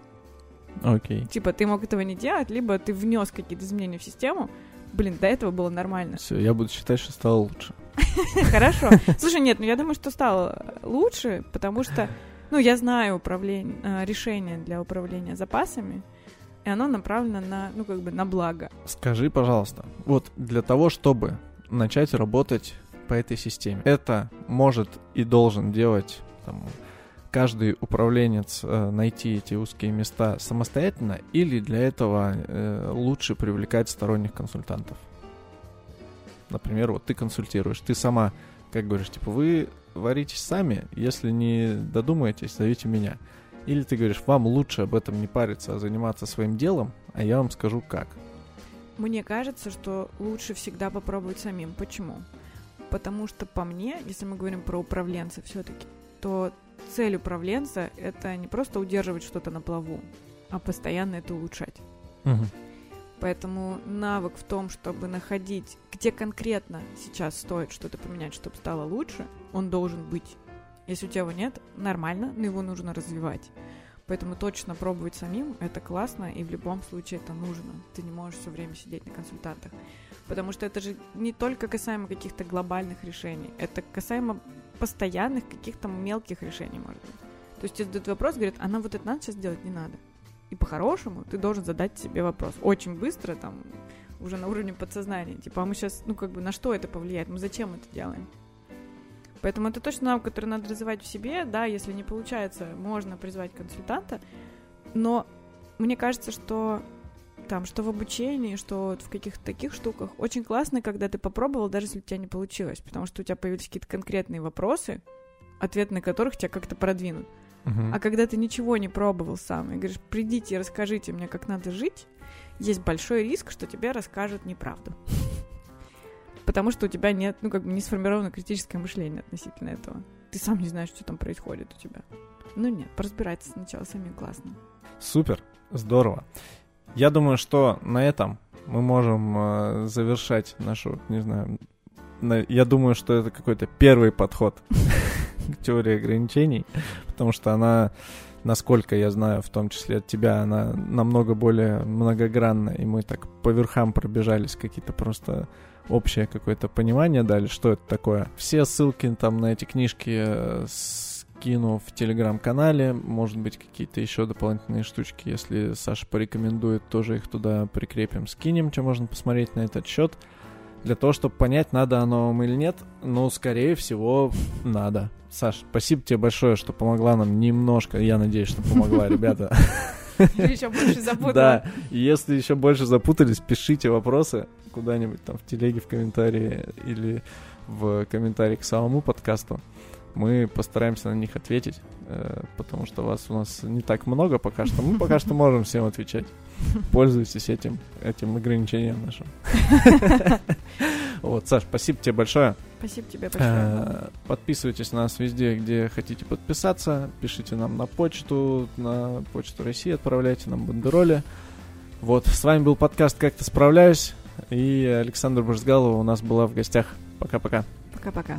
Окей. Типа, ты мог этого не делать, либо ты внес какие-то изменения в систему. Блин, до этого было нормально. Все, я буду считать, что стало лучше. Хорошо. Слушай, нет, ну я думаю, что стало лучше, потому что, ну, я знаю управление, э, решение для управления запасами, и оно направлено на, ну, как бы на благо. Скажи, пожалуйста, вот для того, чтобы начать работать по этой системе, это может и должен делать там, каждый управленец э, найти эти узкие места самостоятельно, или для этого э, лучше привлекать сторонних консультантов? Например, вот ты консультируешь, ты сама, как говоришь, типа, вы варитесь сами, если не додумаетесь, зовите меня. Или ты говоришь, вам лучше об этом не париться, а заниматься своим делом, а я вам скажу как. Мне кажется, что лучше всегда попробовать самим. Почему? Потому что по мне, если мы говорим про управленца все-таки, то цель управленца — это не просто удерживать что-то на плаву, а постоянно это улучшать. Поэтому навык в том, чтобы находить, где конкретно сейчас стоит что-то поменять, чтобы стало лучше, он должен быть. Если у тебя его нет, нормально, но его нужно развивать. Поэтому точно пробовать самим это классно, и в любом случае это нужно. Ты не можешь все время сидеть на консультантах. Потому что это же не только касаемо каких-то глобальных решений, это касаемо постоянных каких-то мелких решений, может быть. То есть задают вопрос, говорят, а нам вот это надо сейчас делать, не надо. И по-хорошему ты должен задать себе вопрос. Очень быстро, там, уже на уровне подсознания. Типа, а мы сейчас, ну, как бы, на что это повлияет? Мы зачем это делаем? Поэтому это точно навык, который надо развивать в себе. Да, если не получается, можно призвать консультанта. Но мне кажется, что там, что в обучении, что вот в каких-то таких штуках, очень классно, когда ты попробовал, даже если у тебя не получилось, потому что у тебя появились какие-то конкретные вопросы, ответ на которых тебя как-то продвинут. А когда ты ничего не пробовал сам и говоришь, придите и расскажите мне, как надо жить, есть большой риск, что тебе расскажут неправду. Потому что у тебя нет, ну, как бы не сформировано критическое мышление относительно этого. Ты сам не знаешь, что там происходит у тебя. Ну нет, поразбирайтесь сначала сами классно. Супер, здорово. Я думаю, что на этом мы можем э, завершать нашу, не знаю, на- я думаю, что это какой-то первый подход теории ограничений, потому что она, насколько я знаю, в том числе от тебя, она намного более многогранна, и мы так по верхам пробежались, какие-то просто общее какое-то понимание дали, что это такое. Все ссылки там на эти книжки э, скину в телеграм-канале, может быть, какие-то еще дополнительные штучки, если Саша порекомендует, тоже их туда прикрепим, скинем, что можно посмотреть на этот счет. Для того, чтобы понять, надо оно вам или нет, ну, скорее всего, надо. Саш, спасибо тебе большое, что помогла нам немножко. Я надеюсь, что помогла, ребята. Еще больше запутала. Да, если еще больше запутались, пишите вопросы куда-нибудь там в телеге, в комментарии или в комментарии к самому подкасту. Мы постараемся на них ответить, э, потому что вас у нас не так много пока что. Мы пока что можем всем отвечать. Пользуйтесь этим, этим ограничением нашим. Вот, Саш, спасибо тебе большое. Спасибо тебе большое. Э, Подписывайтесь на нас везде, где хотите подписаться. Пишите нам на почту, на почту России, отправляйте нам бандероли. Вот, с вами был подкаст «Как-то справляюсь». И Александр Брызгалова у нас была в гостях. Пока-пока. Пока-пока.